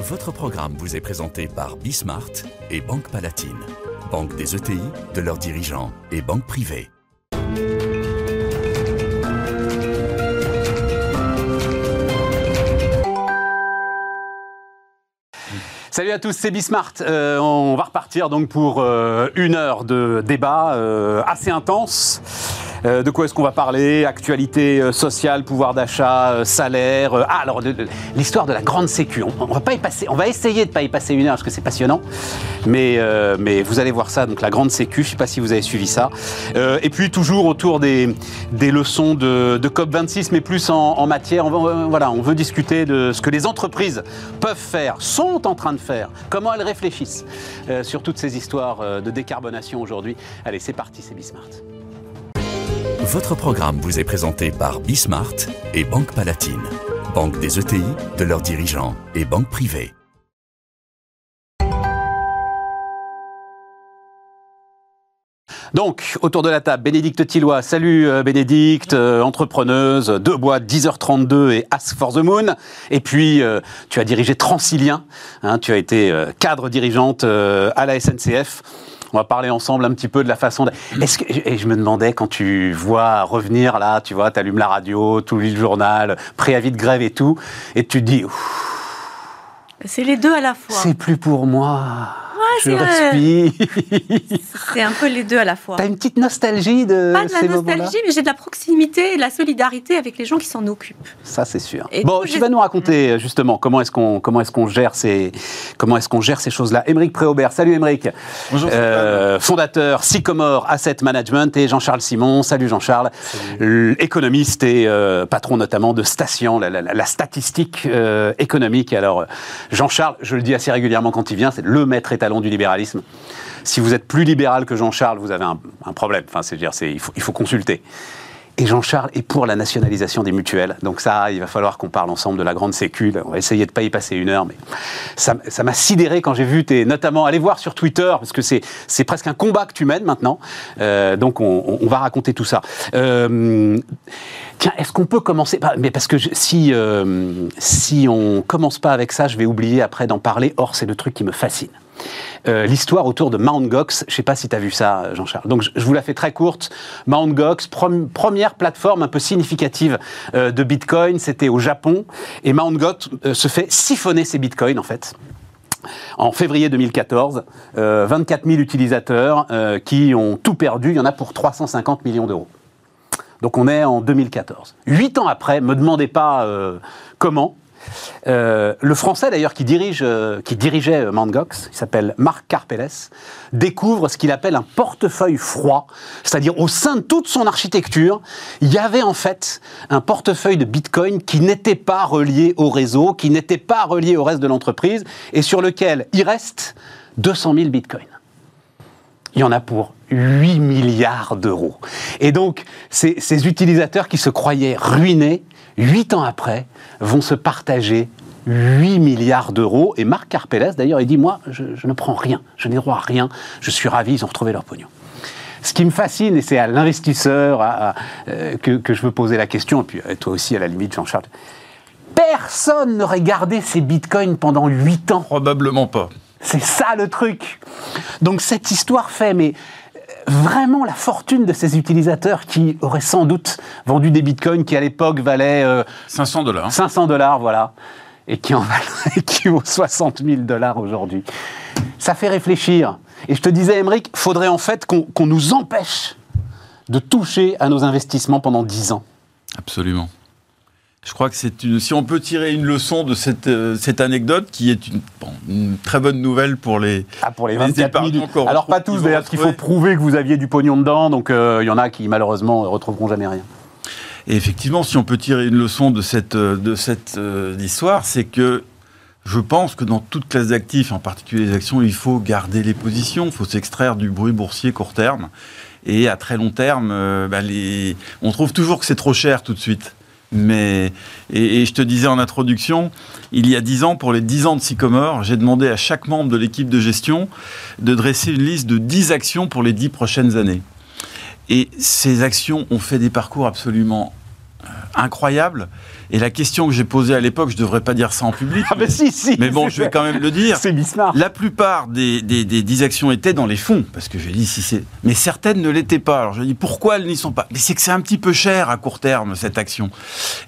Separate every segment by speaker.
Speaker 1: Votre programme vous est présenté par Bismart et Banque Palatine, banque des ETI, de leurs dirigeants et banque privée.
Speaker 2: Salut à tous, c'est Bismart. Euh, on va repartir donc pour euh, une heure de débat euh, assez intense. Euh, de quoi est-ce qu'on va parler? Actualité euh, sociale, pouvoir d'achat, euh, salaire. ah, alors l'histoire de la grande sécu. On, va essayer de pas y passer une heure parce que c'est passionnant. Mais, mais vous allez voir ça. Donc la grande sécu. Je sais pas si vous avez suivi ça. Et puis toujours autour des, leçons de, COP 26, mais plus en, matière. On, on veut discuter de ce que les entreprises peuvent faire, sont en train de faire, comment elles réfléchissent sur toutes ces histoires de décarbonation aujourd'hui. Allez, c'est parti, c'est Bismart.
Speaker 1: Votre programme vous est présenté par Bismart et Banque Palatine, banque des ETI, de leurs dirigeants et banque privée.
Speaker 2: Donc, autour de la table, Bénédicte Tillois. Salut euh, Bénédicte, euh, entrepreneuse, deux boîtes, 10h32 et Ask for the Moon. Et puis, euh, tu as dirigé Transilien. hein, tu as été cadre dirigeante à la SNCF. On va parler ensemble un petit peu de la façon. De... Est-ce que et je me demandais quand tu vois revenir là, tu vois, tu allumes la radio, tu lis le journal, préavis de grève et tout, et tu te dis,
Speaker 3: C'est les deux à la fois.
Speaker 2: c'est plus pour moi. Je
Speaker 3: c'est vrai.
Speaker 2: respire.
Speaker 3: C'est un peu les deux à la fois.
Speaker 2: T'as une petite nostalgie de
Speaker 3: Pas de la
Speaker 2: ces moments-là
Speaker 3: nostalgie, mais j'ai de la proximité et de la solidarité avec les gens qui s'en occupent.
Speaker 2: Ça, c'est sûr.
Speaker 3: Et
Speaker 2: bon, tu vas nous raconter justement comment est-ce qu'on comment est-ce qu'on gère ces comment est-ce qu'on gère ces choses-là. Émeric Préaubert, salut Émeric.
Speaker 4: Bonjour,
Speaker 2: Euh, fondateur Sycomore Asset Management et Jean-Charles Simon. Salut Jean-Charles, économiste et euh, patron notamment de Station, la, la- la statistique euh, économique. Alors, euh, Jean-Charles, je le dis assez régulièrement quand il vient, c'est le maître étalon du Si vous êtes plus libéral que Jean-Charles, vous avez un, problème. Enfin, c'est dire, c'est il faut, consulter. Et Jean-Charles est pour la nationalisation des mutuelles. Donc ça, il va falloir qu'on parle ensemble de la grande sécu. On va essayer de pas y passer une heure, mais ça m'a sidéré quand j'ai vu tes... Notamment, allez voir sur Twitter, parce que c'est presque un combat que tu mènes maintenant. Euh, donc on, va raconter tout ça. Euh, tiens, est-ce qu'on peut commencer Mais parce que si, euh, si on commence pas avec ça, je vais oublier après d'en parler. Or, c'est le truc qui me fascine. Euh, l'histoire autour de Mt. Gox. Je ne sais pas si tu as vu ça, Jean-Charles. Donc, je, vous la fais très courte. Mt. Gox, première plateforme un peu significative euh, de Bitcoin, c'était au Japon. Et Mt. Gox euh, se fait siphonner ses Bitcoins, en fait. En février 2014, euh, 24 000 utilisateurs qui ont tout perdu. Il y en a pour 350 millions d'euros. Donc on est en 2014. Huit ans après, me demandez pas comment. Euh, le Français d'ailleurs qui dirige, euh, qui dirigeait euh, Mt. Gox, il s'appelle Marc Carpeles, découvre ce qu'il appelle un portefeuille froid, c'est-à-dire au sein de toute son architecture, il y avait en fait un portefeuille de Bitcoin qui n'était pas relié au réseau, qui n'était pas relié au reste de l'entreprise, et sur lequel il reste 200 000 Bitcoins. Il y en a pour 8 milliards d'euros. Et donc, ces utilisateurs qui se croyaient ruinés, 8 ans après, vont se partager 8 milliards d'euros. Et Marc Carpeles, d'ailleurs, il dit, moi, je, je ne prends rien, je n'ai droit à rien, je suis ravi, ils ont retrouvé leur pognon. Ce qui me fascine, et c'est à l'investisseur euh, que, que je veux poser la question, et puis euh, toi aussi, à la limite, Jean-Charles, personne n'aurait gardé ces bitcoins pendant 8 ans.
Speaker 4: Probablement pas.
Speaker 2: C'est ça le truc. Donc cette histoire fait, mais vraiment la fortune de ces utilisateurs qui auraient sans doute vendu des bitcoins qui à l'époque valaient euh,
Speaker 4: 500 dollars.
Speaker 2: 500 dollars, voilà, et qui en valent, et qui vaut 60 000 dollars aujourd'hui. Ça fait réfléchir. Et je te disais, Émeric, faudrait en fait qu'on qu'on nous empêche de toucher à nos investissements pendant 10 ans.
Speaker 4: Absolument. Je crois que c'est une. Si on peut tirer une leçon de cette, euh, cette anecdote, qui est une, bon, une très bonne nouvelle pour les.
Speaker 2: Ah, pour les
Speaker 4: Les
Speaker 2: 24
Speaker 4: épargnants
Speaker 2: 000.
Speaker 4: qu'on
Speaker 2: Alors pas tous, d'ailleurs, parce qu'il faut prouver que vous aviez du pognon dedans, donc euh, il y en a qui malheureusement retrouveront jamais rien.
Speaker 4: Et effectivement, si on peut tirer une leçon de cette, euh, de cette euh, histoire, c'est que je pense que dans toute classe d'actifs, en particulier les actions, il faut garder les positions, il faut s'extraire du bruit boursier court terme. Et à très long terme, bah, les... on trouve toujours que c'est trop cher tout de suite. Mais, et, et je te disais en introduction, il y a 10 ans, pour les 10 ans de Sycomore, j'ai demandé à chaque membre de l'équipe de gestion de dresser une liste de 10 actions pour les 10 prochaines années. Et ces actions ont fait des parcours absolument incroyable. Et la question que j'ai posée à l'époque, je ne devrais pas dire ça en public.
Speaker 2: Ah, mais, si, si.
Speaker 4: Mais bon, je vais quand même le dire.
Speaker 2: C'est Bismarck.
Speaker 4: La plupart des, des, des 10 actions étaient dans les fonds, parce que j'ai dit si c'est. Mais certaines ne l'étaient pas. Alors je dis pourquoi elles n'y sont pas? Mais c'est que c'est un petit peu cher à court terme, cette action.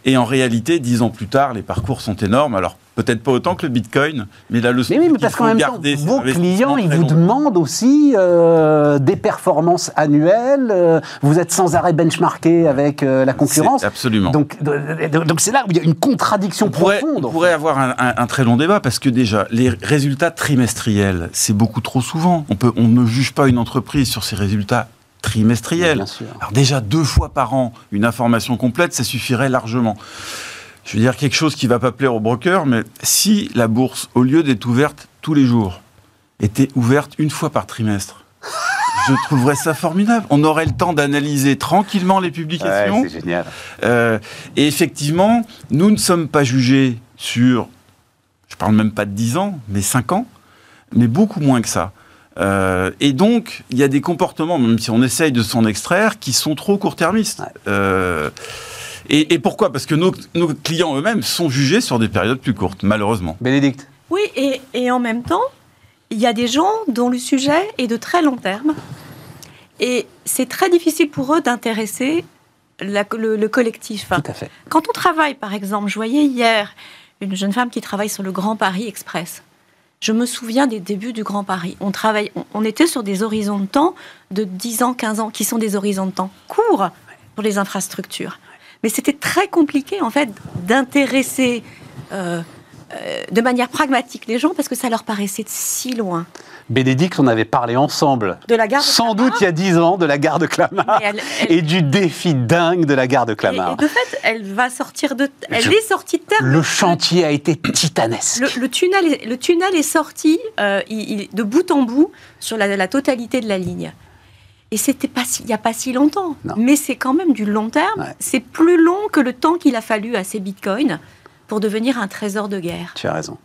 Speaker 4: Et en réalité, dix ans plus tard, les parcours sont énormes. Alors peut-être pas autant que le Bitcoin, mais la leçon.
Speaker 2: Mais oui, mais parce qu'en même temps, vos clients, ils vous demandent aussi euh, des performances annuelles. euh, vous êtes sans arrêt benchmarké avec euh, la concurrence.
Speaker 4: Absolument.
Speaker 2: Donc, donc c'est là où il y a une contradiction
Speaker 4: on pourrait,
Speaker 2: profonde.
Speaker 4: on pourrait avoir un, un- un très long débat parce que déjà, les résultats trimestriels, c'est beaucoup trop souvent. On, peut, on ne juge pas une entreprise sur ses résultats trimestriels.
Speaker 2: Bien sûr.
Speaker 4: Alors déjà, deux fois par an, une information complète, ça suffirait largement. Je veux dire quelque chose qui va pas plaire aux brokers, mais si la bourse, au lieu d'être ouverte tous les jours, était ouverte une fois par trimestre, je trouverais ça formidable. On aurait le temps d'analyser tranquillement les
Speaker 2: Ouais,
Speaker 4: publications.
Speaker 2: c'est génial.
Speaker 4: Euh, et effectivement, nous ne sommes pas jugés sur, je parle même pas de 10 ans, mais 5 ans, mais beaucoup moins que ça. Euh, et donc, il y a des comportements, même si on essaye de s'en extraire, qui sont trop court-termistes.
Speaker 2: Ouais.
Speaker 4: Euh, et, et pourquoi? Parce que nos, nos clients eux-mêmes sont jugés sur des périodes plus courtes, malheureusement.
Speaker 2: Bénédicte
Speaker 3: Oui, et, et en même temps, il y a des gens dont le sujet est de très long terme. Et c'est très difficile pour eux d'intéresser la- le, le collectif.
Speaker 2: Tout à fait.
Speaker 3: Quand on travaille, par exemple, je voyais hier une jeune femme qui travaille sur le Grand Paris Express. Je me souviens des débuts du Grand Paris. On, travaille, on, on était sur des horizons de temps de 10 ans, 15 ans, qui sont des horizons de temps courts pour les infrastructures. Mais c'était très compliqué, en fait, d'intéresser euh, euh, de manière pragmatique les gens parce que ça leur paraissait si loin.
Speaker 2: Bénédicte, on avait parlé ensemble,
Speaker 3: De la gare de
Speaker 2: sans
Speaker 3: Clamart.
Speaker 2: doute il y a 10 ans, de la gare de Clamart
Speaker 3: Et elle- elle-
Speaker 2: et du défi dingue de la gare de
Speaker 3: Et,
Speaker 2: Clamart.
Speaker 3: et de fait, elle va sortir de. Elle
Speaker 2: Je-
Speaker 3: est sortie de terre.
Speaker 2: Le chantier a été titanesque.
Speaker 3: Le, le tunnel, est, le tunnel est sorti euh, il- il- de bout en bout sur la, la totalité de la ligne. Et c'était pas si- il n'y a pas si longtemps.
Speaker 2: Non.
Speaker 3: Mais c'est quand même du long terme.
Speaker 2: Ouais.
Speaker 3: C'est plus long que le temps qu'il a fallu à ces bitcoins pour devenir un trésor de guerre.
Speaker 2: Tu as raison.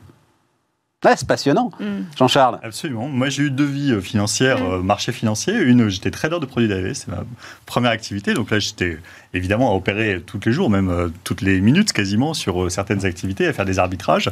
Speaker 2: Ouais, c'est passionnant.
Speaker 3: Mm.
Speaker 2: Jean-Charles
Speaker 5: Absolument. Moi, j'ai eu deux vies euh, financières, euh, marché financier. Une, j'étais trader de produits dérivés, c'est ma première activité. Donc là, j'étais évidemment à opérer tous les jours, même euh, toutes les minutes quasiment, sur euh, certaines activités, à faire des arbitrages.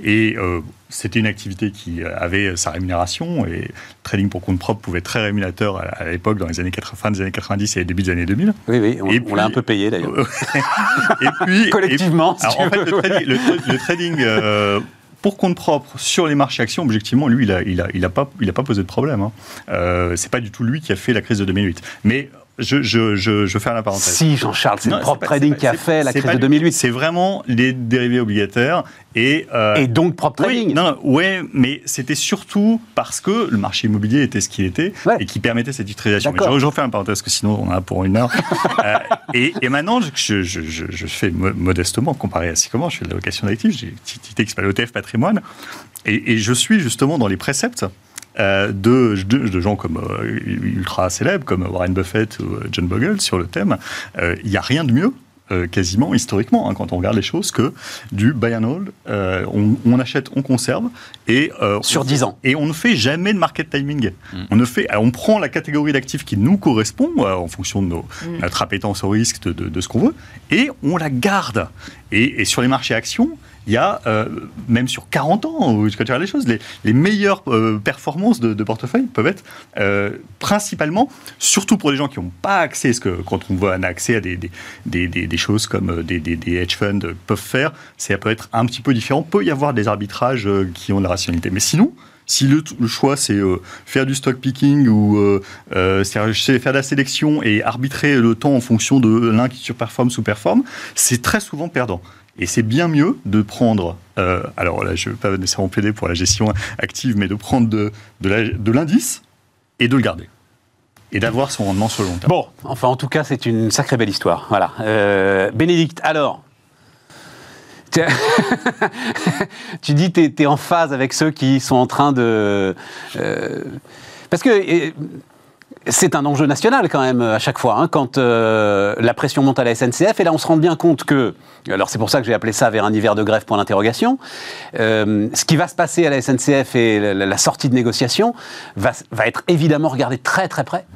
Speaker 5: Et euh, c'était une activité qui avait sa rémunération. Et le trading pour compte propre pouvait être très rémunérateur à, à l'époque, dans les années 80, fin des années 90 et début des années 2000.
Speaker 2: Oui, oui, on,
Speaker 5: Et
Speaker 2: on l'a un peu payé d'ailleurs.
Speaker 5: et puis,
Speaker 2: Collectivement, si
Speaker 5: alors,
Speaker 2: tu
Speaker 5: en fait, le
Speaker 2: ouais.
Speaker 5: trading, le tra- le trading, euh, pour compte propre sur les marchés actions, objectivement, lui, il a, il a, il a pas, il a pas posé de problème. Hein. Euh, c'est pas du tout lui qui a fait la crise de 2008. Mais je, je, je, je fais la parenthèse.
Speaker 2: Si, Jean-Charles, c'est le propre trading qui a fait la crise de
Speaker 5: lui.
Speaker 2: 2008.
Speaker 5: C'est vraiment les dérivés obligataires et. euh,
Speaker 2: Et donc propre
Speaker 5: oui,
Speaker 2: trading.
Speaker 5: non, ouais, mais c'était surtout parce que le marché immobilier était ce qu'il était
Speaker 2: Ouais.
Speaker 5: et qui permettait cette utilisation. Mais je, refais un parenthèse, parce que sinon on en a pour une heure. Euh, et, et maintenant, je, je, je, je fais mo- modestement, comparé à Sycomore, je fais de la location d'actifs, j'ai une petite entité qui s'appelle ETF Patrimoine, et, et je suis justement dans les préceptes de, de, de gens comme euh, ultra célèbres, comme Warren Buffett ou euh, John Bogle sur le thème. Euh, Il n'y a rien de mieux. euh, quasiment historiquement, hein, quand on regarde les choses, que du buy and hold, euh, on, on achète, on conserve, et euh,
Speaker 2: Sur
Speaker 5: on-
Speaker 2: 10 ans.
Speaker 5: et on ne fait jamais de market timing. On ne fait, on prend la catégorie d'actifs qui nous correspond euh, en fonction de nos,
Speaker 3: Mm.
Speaker 5: notre appétence au risque, de, de- de ce qu'on veut, et on la garde. Et, et sur les marchés actions, il y a, euh, même sur 40 ans, où- tu regardes les choses, les, meilleures euh, performances de, de portefeuille peuvent être euh, principalement, surtout pour les gens qui n'ont pas accès, parce que quand on voit un accès à des, choses comme des, hedge funds peuvent faire, ça peut être un petit peu différent. peut y avoir des arbitrages qui ont de la rationalité. Mais sinon, si le, choix c'est faire du stock picking ou faire de la sélection et arbitrer le temps en fonction de l'un qui surperforme, sous-performe, c'est très souvent perdant. Et c'est bien mieux de prendre, euh, alors là je ne vais pas nécessairement plaider pour la gestion active, mais de prendre de, l'indice et de le garder. Et d'avoir son rendement sur le long terme.
Speaker 2: Bon, enfin, en tout cas, c'est une sacrée belle histoire. Voilà. Euh, Bénédicte, alors. tu- dis que tu es, en phase avec ceux qui sont en train de. euh, parce que. C'est un enjeu national quand même à chaque fois, hein, quand euh, la pression monte à la SNCF. Et là, on se rend bien compte que, alors c'est pour ça que j'ai appelé ça vers un hiver de grève pour l'interrogation, euh, ce qui va se passer à la SNCF et la, sortie de négociation va, va être évidemment regardé très très près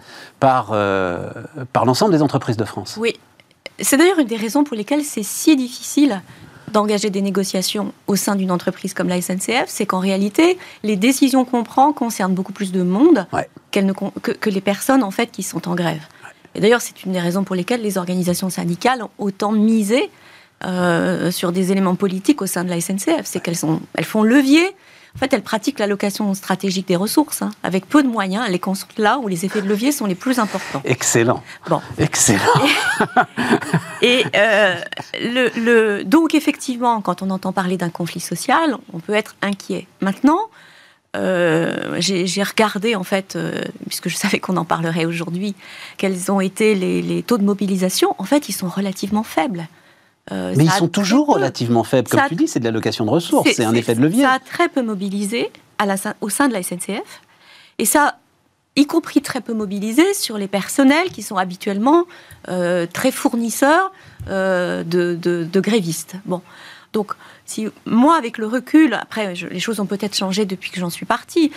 Speaker 2: par, euh, par l'ensemble des entreprises de France.
Speaker 3: Oui. c'est d'ailleurs une des raisons pour lesquelles c'est si difficile d'engager des négociations au sein d'une entreprise comme la SNCF, c'est qu'en réalité, les décisions qu'on prend concernent beaucoup plus de monde
Speaker 2: Ouais.
Speaker 3: ne que, que les personnes en fait qui sont en grève. Et d'ailleurs, c'est une des raisons pour lesquelles les organisations syndicales ont autant misé euh, sur des éléments politiques au sein de la SNCF. C'est qu'elles elles font levier. En fait, elles pratiquent l'allocation stratégique des ressources. hein. Avec peu de moyens, elles les là où les effets de levier sont les plus importants.
Speaker 2: Excellent.
Speaker 3: Bon.
Speaker 2: Excellent.
Speaker 3: Et euh, le, le- donc effectivement, quand on entend parler d'un conflit social, on peut être inquiet. Maintenant, euh, j'ai j'ai regardé en fait, euh, puisque je savais qu'on en parlerait aujourd'hui, quels ont été les, les taux de mobilisation. En fait, ils sont relativement faibles. Euh,
Speaker 2: Mais ils sont toujours
Speaker 3: peu-
Speaker 2: relativement faibles. Comme tu dis, c'est de l'allocation de ressources, c'est un effet de levier.
Speaker 3: Ça a très peu mobilisé à la, au sein de la SNCF. Et ça, y compris très peu mobilisé sur les personnels qui sont habituellement euh, très fournisseurs euh, de, de- de grévistes. Bon. Donc, si moi, avec le recul, après, je- les choses ont peut-être changé depuis que j'en suis partie.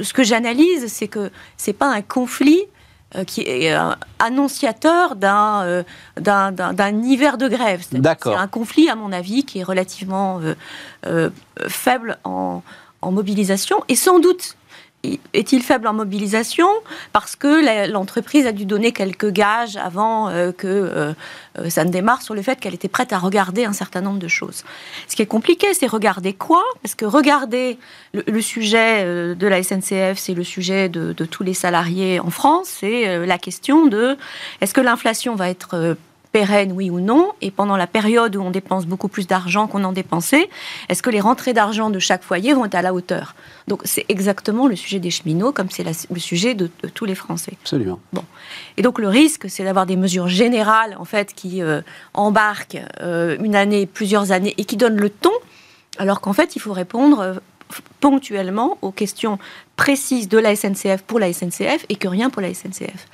Speaker 3: Ce que j'analyse, c'est que c'est pas un conflit qui est euh, annonciateur d'un euh, d'un- d'un- d'un hiver de grève.
Speaker 2: D'accord.
Speaker 3: C'est un conflit, à mon avis, qui est relativement euh, euh, faible en, en mobilisation. Et sans doute est-il faible en mobilisation parce que l'entreprise a dû donner quelques gages avant euh, que euh, euh, ça ne démarre sur le fait qu'elle était prête à regarder un certain nombre de choses. Ce qui est compliqué, c'est regarder quoi? Parce que regarder le, sujet de la SNCF, c'est le sujet de, tous les salariés en France, c'est la question de est-ce que l'inflation va être euh, pérenne, oui ou non, et pendant la période où on dépense beaucoup plus d'argent qu'on en dépensait, est-ce que les rentrées d'argent de chaque foyer vont être à la hauteur? Donc c'est exactement le sujet des cheminots, comme c'est le sujet de, de tous les Français.
Speaker 2: Absolument.
Speaker 3: Et donc le risque, c'est d'avoir des mesures générales, en fait, qui euh, embarquent euh, une année, plusieurs années, et qui donnent le ton, alors qu'en fait, il faut répondre euh, ponctuellement aux questions précises de la SNCF pour la SNCF, et que rien pour la SNCF.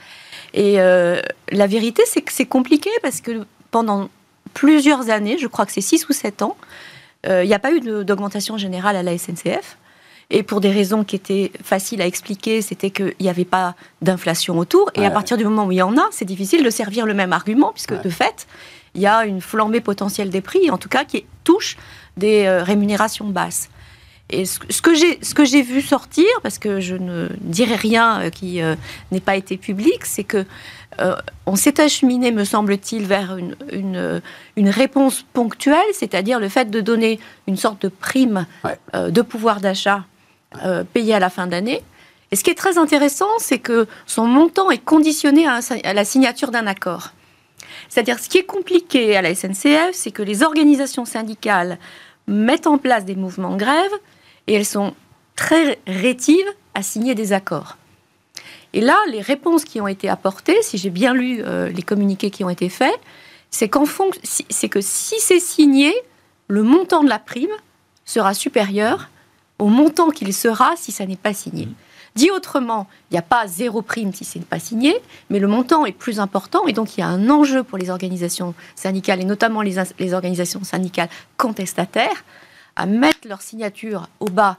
Speaker 3: Et euh, la vérité, c'est que c'est compliqué, parce que pendant plusieurs années, je crois que c'est 6 ou 7 ans, euh, il n'y a pas eu d'augmentation générale à la SNCF. Et pour des raisons qui étaient faciles à expliquer, c'était qu'il n'y avait pas d'inflation autour. Et
Speaker 2: Ouais,
Speaker 3: à partir du moment où il y en a, c'est difficile de servir le même argument, puisque
Speaker 2: Ouais.
Speaker 3: de fait, il y a une flambée potentielle des prix, en tout cas qui touche des euh, rémunérations basses. Et ce, que j'ai ce que j'ai vu sortir, parce que je ne dirai rien euh, qui euh, n'ait pas été public, c'est que euh, on s'est acheminé, me semble-t-il, vers une, une, euh, une réponse ponctuelle, c'est-à-dire le fait de donner une sorte de prime
Speaker 2: Ouais.
Speaker 3: euh, de pouvoir d'achat payée à la fin d'année. Et ce qui est très intéressant, c'est que son montant est conditionné à, à la signature d'un accord. C'est-à-dire, ce qui est compliqué à la SNCF, c'est que les organisations syndicales mettent en place des mouvements de grève et elles sont très rétives à signer des accords. Et là, les réponses qui ont été apportées, si j'ai bien lu euh, les communiqués qui ont été faits, c'est si- c'est que si c'est signé, le montant de la prime sera supérieur au montant qu'il sera si ça n'est pas signé. Dit autrement, il n'y a pas zéro prime si ce n'est pas signé, mais le montant est plus important et donc il y a un enjeu pour les organisations syndicales et notamment les, les organisations syndicales contestataires à mettre leur signature au bas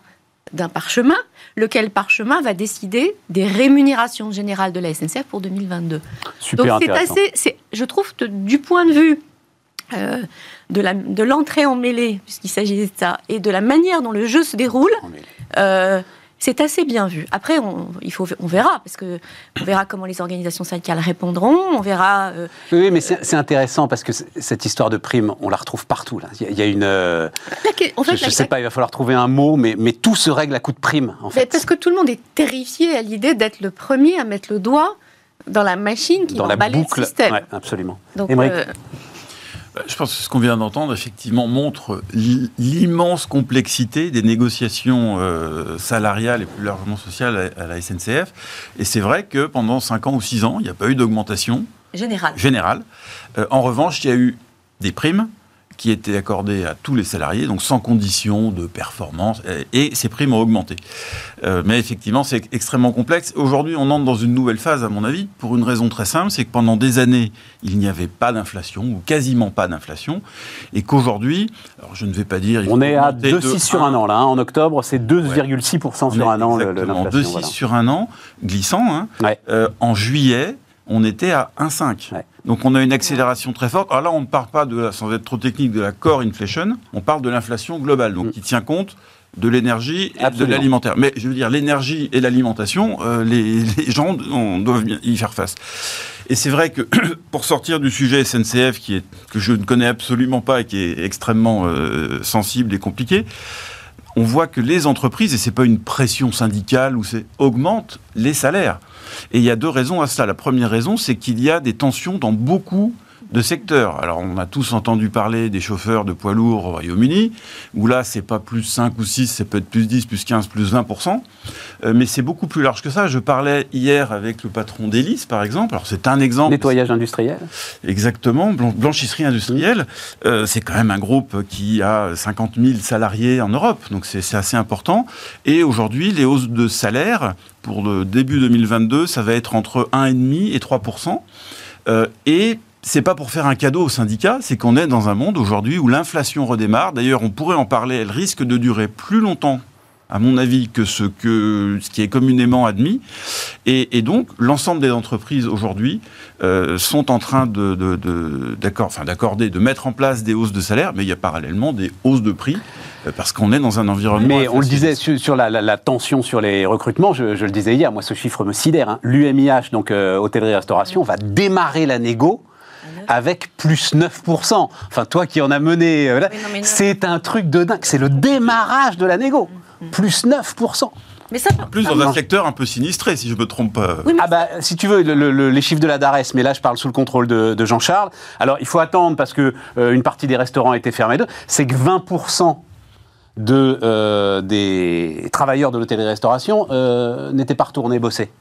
Speaker 3: d'un parchemin, lequel parchemin va décider des rémunérations générales de la SNCF pour 2022.
Speaker 2: Super
Speaker 3: Donc c'est assez, c'est- je trouve que du point de vue euh, de la- de l'entrée en mêlée, puisqu'il s'agit de ça, et de la manière dont le jeu se déroule, euh, c'est assez bien vu. Après, on, il faut, on verra, parce que on verra comment les organisations syndicales répondront, on verra. euh,
Speaker 2: Oui, mais c'est c'est intéressant parce que cette histoire de prime, on la retrouve partout. Là. Il y a- une. euh,
Speaker 3: la que- en fait,
Speaker 2: je ne sais pas, il va falloir trouver un mot, mais, mais tout se règle à coup de prime, en
Speaker 3: Mais
Speaker 2: fait.
Speaker 3: parce que tout le monde est terrifié à l'idée d'être le premier à mettre le doigt dans la machine qui
Speaker 2: Dans
Speaker 3: va
Speaker 2: la boucle.
Speaker 3: le système.
Speaker 2: Ouais, absolument.
Speaker 3: Donc,
Speaker 2: Émeric
Speaker 4: Je pense que ce qu'on vient d'entendre, effectivement, montre l'i- l'immense complexité des négociations euh, salariales et plus largement sociales à, à la SNCF. Et c'est vrai que pendant 5 ans ou 6 ans, il n'y a pas eu d'augmentation
Speaker 3: général.
Speaker 4: générale. Euh, en revanche, il y a eu des primes qui étaient accordées à tous les salariés, donc sans condition de performance, et, et ces primes ont augmenté. Euh, mais effectivement, c'est extrêmement complexe. Aujourd'hui, on entre dans une nouvelle phase, à mon avis, pour une raison très simple, c'est que pendant des années, il n'y avait pas d'inflation, ou quasiment pas d'inflation, et qu'aujourd'hui, alors je ne vais pas dire...
Speaker 2: On est à
Speaker 4: augmenter de
Speaker 2: 2,6 sur un an, là. hein. En octobre, c'est 2,6%
Speaker 4: on
Speaker 2: sur un an, l'inflation.
Speaker 4: 2,6
Speaker 2: voilà.
Speaker 4: sur un an, glissant. hein.
Speaker 2: Ouais.
Speaker 4: Euh, en juillet, on était à 1,5.
Speaker 2: Ouais.
Speaker 4: Donc on a une accélération très forte. Alors là, on ne parle pas, de la- sans être trop technique, de la core inflation, on parle de l'inflation globale, donc
Speaker 2: Mm.
Speaker 4: qui tient compte de l'énergie et de l'alimentaire. Mais je veux dire, l'énergie et l'alimentation, euh, les, les gens on, doivent y faire face. Et c'est vrai que pour sortir du sujet SNCF, qui est, que je ne connais absolument pas et qui est extrêmement euh, sensible et compliqué, on voit que les entreprises, et c'est pas une pression syndicale ou c'est augmentent les salaires. Et il y a deux raisons à cela. La première raison, c'est qu'il y a des tensions dans beaucoup de secteurs. Alors, on a tous entendu parler des chauffeurs de poids lourds au Royaume-Uni, où là, c'est pas plus 5 ou 6, ça peut être plus 10, plus 15, plus 20%. Euh, mais c'est beaucoup plus large que ça. Je parlais hier avec le patron d'Hélice, par exemple. Alors, c'est un exemple.
Speaker 2: Nettoyage industriel.
Speaker 4: Exactement, blan- blanchisserie industrielle, euh, c'est quand même un groupe qui a 50 000 salariés en Europe, donc c'est c'est assez important. Et aujourd'hui, les hausses de salaire pour le début 2022, ça va être entre 1,5 et 3 euh, Et c'est pas pour faire un cadeau aux syndicats, c'est qu'on est dans un monde aujourd'hui où l'inflation redémarre. D'ailleurs, on pourrait en parler, elle risque de durer plus longtemps à mon avis, que ce, que, ce qui est communément admis. Et, et donc, l'ensemble des entreprises aujourd'hui euh, sont en train de, de, de- d'accord- enfin, d'accorder, de mettre en place des hausses de salaire, mais il y a parallèlement des hausses de prix, euh, parce qu'on est dans un environnement...
Speaker 2: Mais on le disait sur la, la- la tension sur les recrutements, je, je le disais hier, moi ce chiffre me sidère. hein. L'UMIH, donc euh, hôtellerie-restauration, va démarrer la négo avec plus 9%. Enfin, toi qui en as mené, euh, c'est un truc de dingue. C'est le démarrage de la négo. Plus 9%.
Speaker 3: Mais ça,
Speaker 4: En plus, dans un secteur un peu sinistré, si je me trompe pas.
Speaker 3: Oui, mais
Speaker 2: Ah bah, si tu veux, le- le- les chiffres de la DARES, mais là je parle sous le contrôle de, de Jean-Charles. Alors il faut attendre parce que euh, une partie des restaurants a été fermée. C'est que 20% de, euh, des travailleurs de l'hôtellerie-restauration euh, n'étaient pas retournés bosser.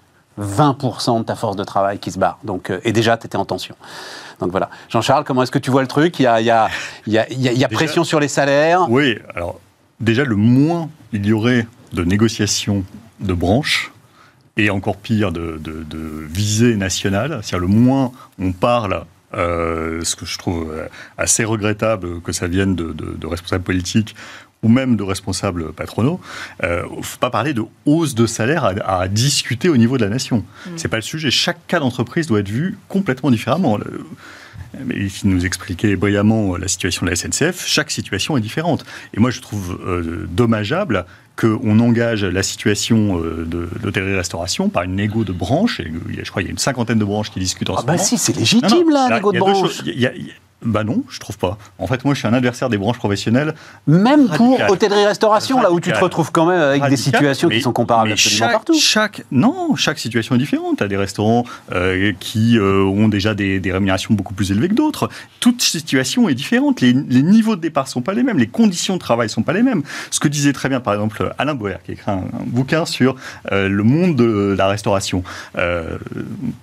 Speaker 2: 20% de ta force de travail qui se barre. Donc, euh, et déjà, tu étais en tension. Donc voilà. Jean-Charles, comment est-ce que tu vois le truc? Il y a, il y a- il y a- il y a- il y a
Speaker 5: Déjà-
Speaker 2: pression sur les salaires?
Speaker 5: Oui, alors déjà, le moins il y aurait de négociations de branches, et encore pire de, de, de visée nationale, c'est-à-dire le moins on parle, euh, ce que je trouve euh, assez regrettable que ça vienne de, de- de responsables politiques ou même de responsables patronaux, euh, faut pas parler de hausse de salaire à, à discuter au niveau de la nation. C'est pas le sujet. Chaque cas d'entreprise doit être vu complètement différemment. Le- mais il nous expliquait brillamment la situation de la SNCF. Chaque situation est différente. Et moi, je trouve euh, dommageable qu'on engage la situation euh, de l'hôtellerie-restauration par une négo de branche. Et, il je crois qu'il y a une cinquantaine de branches qui discutent en
Speaker 2: Ah
Speaker 5: ce
Speaker 2: bah
Speaker 5: moment.
Speaker 2: si, c'est légitime
Speaker 5: non,
Speaker 2: là,
Speaker 5: là,
Speaker 2: négo
Speaker 5: il
Speaker 2: de branche.
Speaker 5: Il y a- il y a- bah non, je trouve pas. En fait, moi, je suis un adversaire des branches professionnelles.
Speaker 2: Même pour hôtellerie-restauration, là où tu te retrouves quand même avec des situations
Speaker 5: mais-
Speaker 2: qui sont comparables absolument
Speaker 5: chaque,
Speaker 2: partout.
Speaker 5: Chaque, non, chaque situation est différente. Tu as des restaurants euh, qui euh, ont déjà des, des rémunérations beaucoup plus élevées que d'autres. Toute situation est différente. Les, les niveaux de départ sont pas les mêmes. Les conditions de travail sont pas les mêmes. Ce que disait très bien, par exemple, Alain Boer, qui a écrit un, un bouquin sur euh, le monde de la restauration,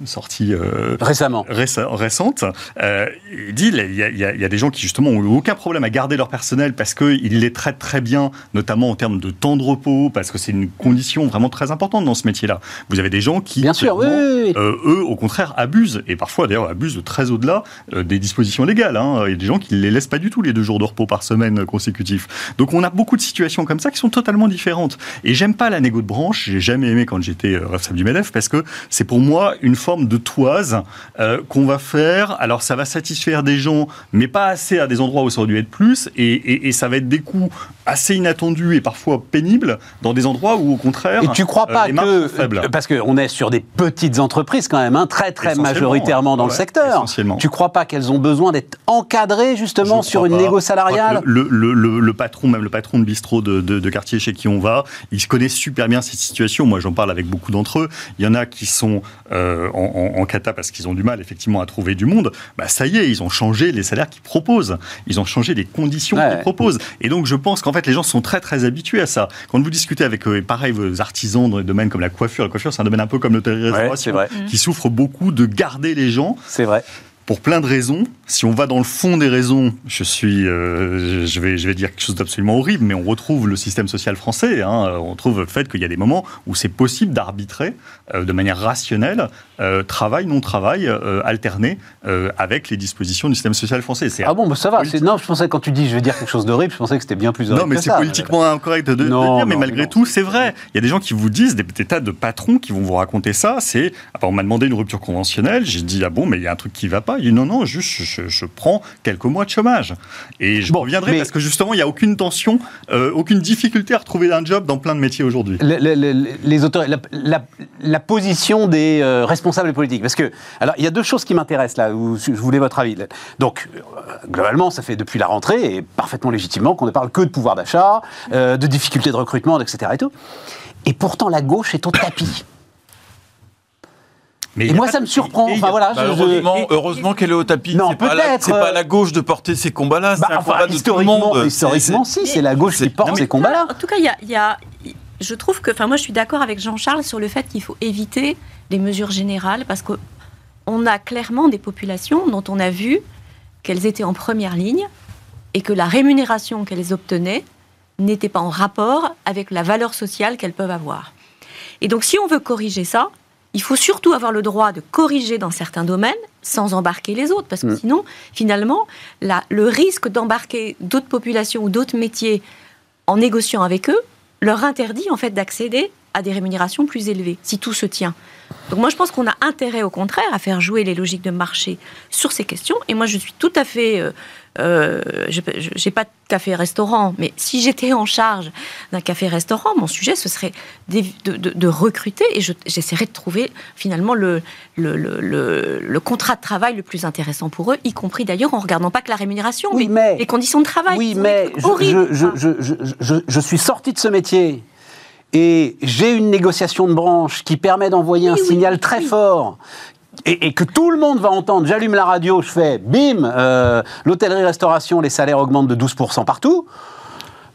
Speaker 5: sorti
Speaker 2: Récemment.
Speaker 5: réce- récente, il dit il y, a, il y a- il y a des gens qui justement ont eu aucun problème à garder leur personnel parce qu'ils les traitent très bien, notamment en termes de temps de repos, parce que c'est une condition vraiment très importante dans ce métier-là. Vous avez des gens qui,
Speaker 2: Bien sûr, oui,
Speaker 5: clairement,
Speaker 2: oui, oui.
Speaker 5: euh, eux, au contraire, abusent, et parfois d'ailleurs abusent très au-delà euh, des dispositions légales. hein. Il y a des gens qui ne les laissent pas du tout les deux jours de repos par semaine consécutifs. Donc on a beaucoup de situations comme ça qui sont totalement différentes. Et j'aime pas la négo de branche, j'ai jamais aimé quand j'étais euh, responsable du MEDEF, parce que c'est pour moi une forme de toise euh, qu'on va faire. Alors ça va satisfaire des gens, mais pas assez à des endroits où ça aurait dû être plus, et, ça va être des coûts assez inattendus et parfois pénibles dans des endroits où au contraire...
Speaker 2: Et tu crois
Speaker 5: euh,
Speaker 2: pas
Speaker 5: marges
Speaker 2: que
Speaker 5: faibles.
Speaker 2: parce qu'on est sur des petites entreprises quand même, hein, très très majoritairement dans
Speaker 5: ouais,
Speaker 2: le secteur.
Speaker 5: essentiellement.
Speaker 2: Tu crois pas qu'elles ont besoin d'être encadrées justement sur une négo salariale
Speaker 5: Le, le- le- le patron, même le patron de bistrot de, de- de quartier chez qui on va, il connaît super bien cette situation. Moi, j'en parle avec beaucoup d'entre eux. Il y en a qui sont euh, en, en- en cata parce qu'ils ont du mal, effectivement, à trouver du monde. Bah, ça y est, ils ont changé les salaires qu'ils proposent. Ils ont changé les conditions
Speaker 2: Ouais.
Speaker 5: qu'ils proposent. Et donc, je pense qu'en fait, les gens sont très, très habitués à ça. Quand vous discutez avec, et pareil, vos artisans dans des domaines comme la coiffure, la coiffure, c'est un domaine un peu comme l'hôtellerie-restauration, qui souffre beaucoup de garder les gens
Speaker 2: C'est vrai.
Speaker 5: pour plein de raisons. Si on va dans le fond des raisons, je suis, euh, je vais, je vais dire quelque chose d'absolument horrible, mais on retrouve le système social français. Hein, on trouve le fait qu'il y a des moments où c'est possible d'arbitrer euh, de manière rationnelle euh, travail non travail alterné avec les dispositions du système social français.
Speaker 2: Ah bon, bah ça va. Non, je pensais quand tu dis je vais dire quelque chose d'horrible, je pensais que c'était bien plus horrible
Speaker 5: Non, mais c'est politiquement incorrect de, de
Speaker 2: Non,
Speaker 5: dire, mais malgré
Speaker 2: non.
Speaker 5: tout, c'est vrai. Il y a des gens qui vous disent, des, des tas de patrons qui vont vous raconter ça. C'est, ah bah, on m'a demandé une rupture conventionnelle. J'ai dit, ah bon, mais il y a un truc qui va pas. Il dit, non, non, juste, je, je- je prends quelques mois de chômage. Et je
Speaker 2: Bon,
Speaker 5: reviendrai
Speaker 2: mais-
Speaker 5: parce que justement, il n'y a aucune tension, euh, aucune difficulté à retrouver un job dans plein de métiers aujourd'hui.
Speaker 2: Le- le- le- les auteurs, la, la- la position des euh, responsables politiques. Parce que, alors, il y a deux choses qui m'intéressent là, où je voulais votre avis. Donc, euh, globalement, ça fait depuis la rentrée, et parfaitement légitimement, qu'on ne parle que de pouvoir d'achat, euh, de difficultés de recrutement, etc. Et, tout. et pourtant, la gauche est au tapis.
Speaker 5: Mais
Speaker 2: Et moi, ça me surprend.
Speaker 5: a-
Speaker 2: voilà,
Speaker 4: Bah,
Speaker 2: je-
Speaker 4: heureusement,
Speaker 2: et-
Speaker 4: heureusement qu'elle est au tapis.
Speaker 2: Non,
Speaker 4: c'est pas, la,
Speaker 2: peut-être,
Speaker 4: c'est pas
Speaker 2: euh,
Speaker 4: la gauche de porter ces combats-là.
Speaker 2: Bah,
Speaker 4: c'est un
Speaker 2: enfin,
Speaker 4: combat de tout le
Speaker 2: historiquement,
Speaker 4: monde.
Speaker 2: historiquement,
Speaker 4: C'est-
Speaker 2: si, c'est la gauche qui porte
Speaker 4: non, mais-
Speaker 2: ces combats-là.
Speaker 3: En tout cas, il y a, il y a- je trouve que, enfin, moi, je suis d'accord avec Jean-Charles sur le fait qu'il faut éviter les mesures générales parce que on a clairement des populations dont on a vu qu'elles étaient en première ligne et que la rémunération qu'elles obtenaient n'était pas en rapport avec la valeur sociale qu'elles peuvent avoir. Et donc, si on veut corriger ça, il faut surtout avoir le droit de corriger dans certains domaines sans embarquer les autres, parce que
Speaker 2: Mm.
Speaker 3: sinon, finalement, la- le risque d'embarquer d'autres populations ou d'autres métiers en négociant avec eux leur interdit en fait d'accéder à des rémunérations plus élevées, si tout se tient. Donc moi je pense qu'on a intérêt au contraire à faire jouer les logiques de marché sur ces questions. Et moi je suis tout à fait, euh, euh, je n'ai pas de café-restaurant, mais si j'étais en charge d'un café-restaurant, mon sujet ce serait de, de- de recruter et je- j'essaierais de trouver finalement le, le, le- le- le contrat de travail le plus intéressant pour eux, y compris d'ailleurs en regardant pas que la rémunération,
Speaker 2: Oui, mais-
Speaker 3: les conditions de travail.
Speaker 2: Oui, mais je- je- je suis sorti de ce métier et j'ai une négociation de branche qui permet d'envoyer un
Speaker 3: oui,
Speaker 2: signal très fort. Et, et que tout le monde va entendre, j'allume la radio, je fais bim, euh, l'hôtellerie-restauration, les salaires augmentent de 12% partout.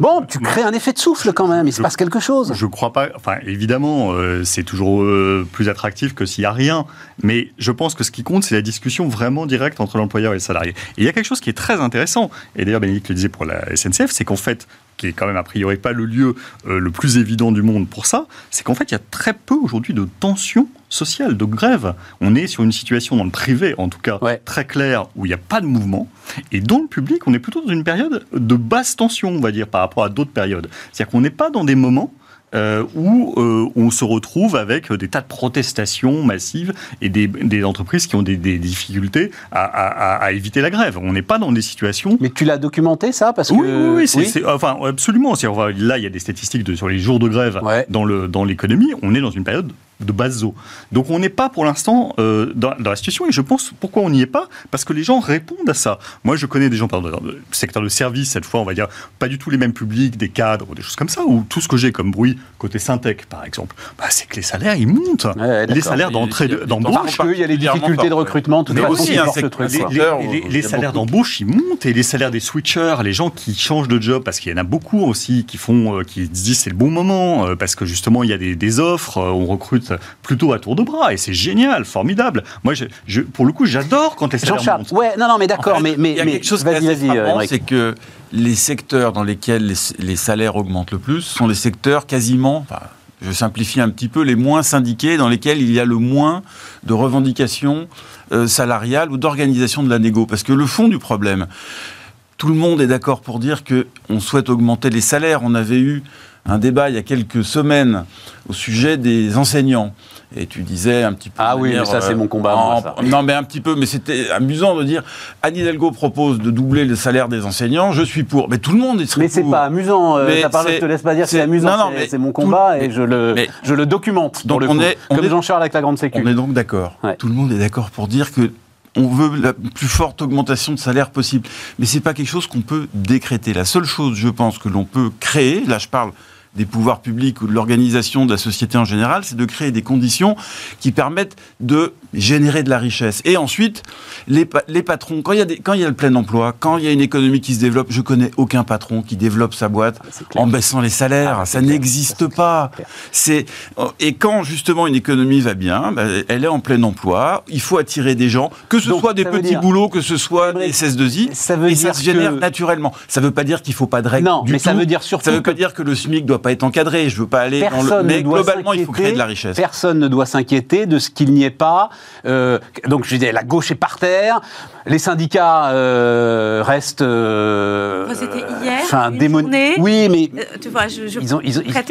Speaker 2: Bon, tu crées un effet de souffle quand même, il se
Speaker 5: Je-
Speaker 2: passe quelque chose.
Speaker 5: Je crois pas. Enfin, évidemment, euh, c'est toujours euh, plus attractif que s'il y a rien. Mais je pense que ce qui compte, c'est la discussion vraiment directe entre l'employeur et le salarié. Et il y a quelque chose qui est très intéressant. Et d'ailleurs, Bénédicte le disait pour la SNCF, c'est qu'en fait, qui est quand même a priori pas le lieu euh, le plus évident du monde pour ça, c'est qu'en fait, il y a très peu aujourd'hui de tensions sociales, de grève. On est sur une situation dans le privé, en tout cas,
Speaker 2: Ouais.
Speaker 5: très claire, où il n'y a pas de mouvement. Et dans le public, on est plutôt dans une période de basse tension, on va dire, par rapport à d'autres périodes. C'est-à-dire qu'on n'est pas dans des moments euh, où euh, on se retrouve avec des tas de protestations massives et des, des entreprises qui ont des, des difficultés à, à- à- à éviter la grève. On n'est pas dans des situations
Speaker 2: Mais tu l'as documenté ça parce
Speaker 5: oui,
Speaker 2: que
Speaker 5: oui, oui, c'est- c'est- enfin, absolument. C'est- là, il y a des statistiques de- sur les jours de grève
Speaker 2: Ouais.
Speaker 5: dans le dans l'économie. On est dans une période de base eau. Donc on n'est pas pour l'instant euh, dans, dans la situation et je pense pourquoi on n'y est pas parce que les gens répondent à ça. Moi je connais des gens pardon, dans le secteur de service cette fois on va dire pas du tout les mêmes publics, des cadres ou des choses comme ça ou tout ce que j'ai comme bruit côté Syntec par exemple, bah, c'est que les salaires ils montent.
Speaker 2: Ouais,
Speaker 5: les salaires d'entrée d'embauche
Speaker 2: parce qu'il y a les
Speaker 4: particulièrement
Speaker 2: difficultés de recrutement, de toute
Speaker 5: Mais
Speaker 2: façon,
Speaker 5: aussi
Speaker 2: truc.
Speaker 5: les,
Speaker 4: il
Speaker 5: salaires d'embauche, ils montent et les salaires des switchers, les gens qui changent de job, parce qu'il y en a beaucoup aussi qui font, euh, qui se disent c'est le bon moment, euh, parce que justement il y a des, des offres, euh, on recrute plutôt à tour de bras et c'est génial, formidable. Moi, je, je- pour le coup, j'adore quand les salaires
Speaker 2: Jean-Charles,
Speaker 5: montent.
Speaker 2: ouais, non, non, mais d'accord,
Speaker 4: En fait,
Speaker 2: mais, mais,
Speaker 4: il y a
Speaker 2: mais-
Speaker 4: quelque chose qui est
Speaker 2: vas-y, vas-y, euh,
Speaker 4: c'est que les secteurs dans lesquels les, les salaires augmentent le plus sont les secteurs quasiment, enfin, je simplifie un petit peu, les moins syndiqués, dans lesquels il y a le moins de revendications euh, salariales ou d'organisation de la négo. Parce que le fond du problème, tout le monde est d'accord pour dire que on souhaite augmenter les salaires. On avait eu un débat il y a quelques semaines au sujet des enseignants. Et tu disais un petit peu.
Speaker 2: Ah oui, mais ça, c'est
Speaker 4: euh,
Speaker 2: mon combat,
Speaker 4: en-
Speaker 2: moi, ça.
Speaker 4: Non, mais un petit peu, mais c'était amusant de dire Anne Hidalgo propose de doubler le salaire des enseignants, je suis pour. Mais tout le monde est serait
Speaker 2: Mais c'est
Speaker 4: pour.
Speaker 2: pas amusant, euh,
Speaker 4: Mais c'est-
Speaker 2: je te laisse pas dire que c'est amusant,
Speaker 4: non, non,
Speaker 2: c'est-
Speaker 4: mais
Speaker 2: c'est mon
Speaker 4: tout-
Speaker 2: combat et je le,
Speaker 4: mais-
Speaker 2: je le documente. pour
Speaker 4: Donc
Speaker 2: le
Speaker 4: on
Speaker 2: coup.
Speaker 4: est- on
Speaker 2: Comme
Speaker 4: est-
Speaker 2: Jean-Charles avec la grande sécu.
Speaker 4: On est donc d'accord.
Speaker 2: Ouais.
Speaker 4: Tout le monde est d'accord pour dire que on veut la plus forte augmentation de salaire possible. Mais c'est pas quelque chose qu'on peut décréter. La seule chose, je pense, que l'on peut créer, là je parle des pouvoirs publics ou de l'organisation de la société en général, c'est de créer des conditions qui permettent de générer de la richesse. Et ensuite, les, les patrons, quand il, y a quand il y a le plein emploi, quand il y a une économie qui se développe, je connais aucun patron qui développe sa boîte
Speaker 2: ah,
Speaker 4: en baissant les salaires.
Speaker 2: Ah,
Speaker 4: ça n'existe pas. C'est et quand justement une économie va bien, bah, elle est en plein emploi. Il faut attirer des gens, que ce soit des petits boulots, que ce soit des SS2I,
Speaker 2: ça veut
Speaker 4: et
Speaker 2: dire
Speaker 4: ça se génère
Speaker 2: que...
Speaker 4: naturellement. Ça ne veut pas dire qu'il faut pas de règles.
Speaker 2: Non,
Speaker 4: du
Speaker 2: mais
Speaker 4: tout.
Speaker 2: ça veut dire surtout
Speaker 4: Ça veut pas dire que le SMIC doit pas être encadré. Je veux pas aller dans
Speaker 2: Personne
Speaker 4: le. Mais
Speaker 2: ne
Speaker 4: globalement, il faut créer de la richesse.
Speaker 2: Personne ne doit s'inquiéter de ce qu'il n'y ait pas. Euh, donc, je disais, la gauche est par terre. Les syndicats euh, restent. euh,
Speaker 3: c'était hier,
Speaker 2: enfin, démon-. Oui, mais.
Speaker 3: Euh, tu vois, je, je
Speaker 2: Ils, ont,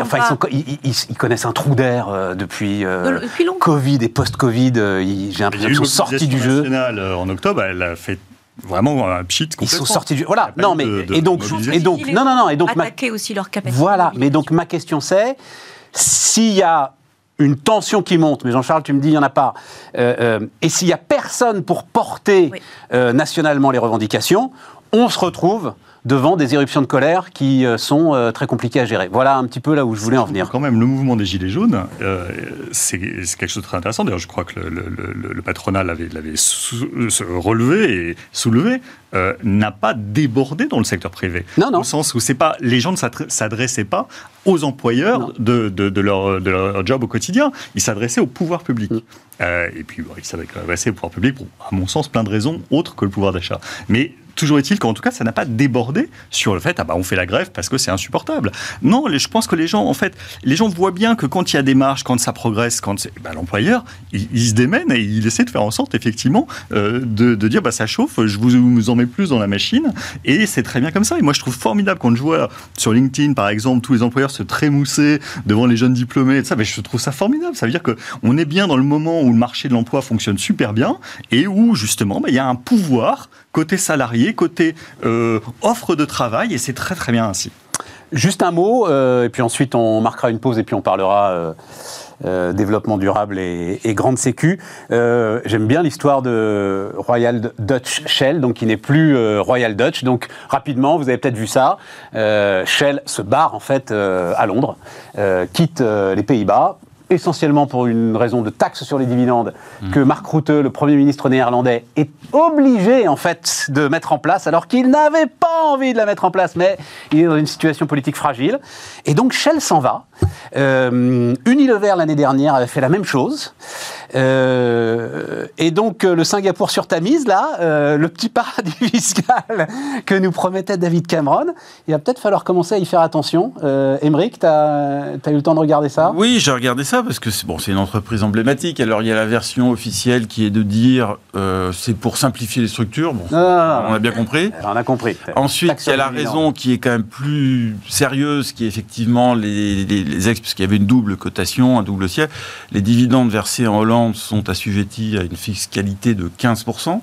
Speaker 2: enfin, sont- connaissent un trou d'air euh, depuis, euh,
Speaker 3: De- depuis longtemps.
Speaker 2: Covid et post-Covid. euh, ils- J'ai l'impression qu'ils sont sortis du jeu.
Speaker 5: nationale en octobre, elle a fait vraiment un pchit
Speaker 2: Ils sont sortis du jeu. Voilà. Non, mais
Speaker 5: de- de
Speaker 2: et donc et donc
Speaker 3: Ils
Speaker 2: non non non et donc ma,
Speaker 3: aussi leur capacité.
Speaker 2: Voilà, mais donc ma question c'est, s'il y a une tension qui monte, mais Jean-Charles, tu me dis, il n'y en a pas, euh, euh, et s'il n'y a personne pour porter
Speaker 3: Oui.
Speaker 2: euh, nationalement les revendications, on se retrouve devant des éruptions de colère qui euh, sont euh, très compliquées à gérer. Voilà un petit peu là où je voulais en venir.
Speaker 5: Quand même, le mouvement des Gilets jaunes, euh, c'est quelque chose de très intéressant. D'ailleurs, je crois que le, le- le- le patronat l'avait relevé et soulevé. euh, n'a pas débordé dans le secteur privé.
Speaker 2: Non, non.
Speaker 5: Au sens où c'est pas, les gens ne s'adre- s'adressaient pas aux employeurs de, de- de leur, de leur job au quotidien. Ils s'adressaient au pouvoir public.
Speaker 2: Mm.
Speaker 5: Euh, et puis, bon, ils s'adressaient au pouvoir public pour, à mon sens, plein de raisons autres que le pouvoir d'achat. Mais toujours est-il qu'en tout cas, ça n'a pas débordé sur le fait, ah bah, on fait la grève parce que c'est insupportable. Non, je pense que les gens, en fait, les gens voient bien que quand il y a des marches, quand ça progresse, quand bah, l'employeur, il, se démène et il essaie de faire en sorte, effectivement, euh, de, dire, bah, ça chauffe, je vous, en mets plus dans la machine. Et c'est très bien comme ça. Et moi, je trouve formidable quand je vois sur LinkedIn, par exemple, tous les employeurs se trémousser devant les jeunes diplômés ça. Je trouve ça formidable. Ça veut dire qu'on est bien dans le moment où le marché de l'emploi fonctionne super bien et où, justement, bah, il y a un pouvoir côté salarié, côté euh, offre de travail. Et c'est très, très bien ainsi.
Speaker 2: Juste un mot, euh, et puis ensuite on marquera une pause et puis on parlera euh, développement durable et, et grande sécu. J'aime bien l'histoire de Royal Dutch Shell, donc qui n'est plus Royal Dutch. Donc rapidement, vous avez peut-être vu ça, Shell se barre en fait à Londres, quitte les Pays-Bas essentiellement pour une raison de taxe sur les dividendes que Mark Rutte, le Premier ministre néerlandais, est obligé en fait de mettre en place alors qu'il n'avait pas envie de la mettre en place, mais il est dans une situation politique fragile. Et donc Shell s'en va. Euh, Unilever l'année dernière avait fait la même chose. Euh, et donc euh, le Singapour sur Tamise, là, euh, le petit paradis fiscal que nous promettait David Cameron, il va peut-être falloir commencer à y faire attention. Euh, Émeric, tu as, eu le temps de regarder ça?
Speaker 4: Oui, j'ai regardé ça parce que c'est bon, c'est une entreprise emblématique. Alors il y a la version officielle qui est de dire euh, c'est pour simplifier les structures. Bon,
Speaker 2: Non, non, non,
Speaker 4: on a bien compris.
Speaker 2: On a compris.
Speaker 4: Ensuite, il y a la raison qui est quand même plus sérieuse, qui est effectivement les, les, les ex, parce qu'il y avait une double cotation, un double siège. Les dividendes versés en Hollande sont assujettis à une fiscalité de 15%.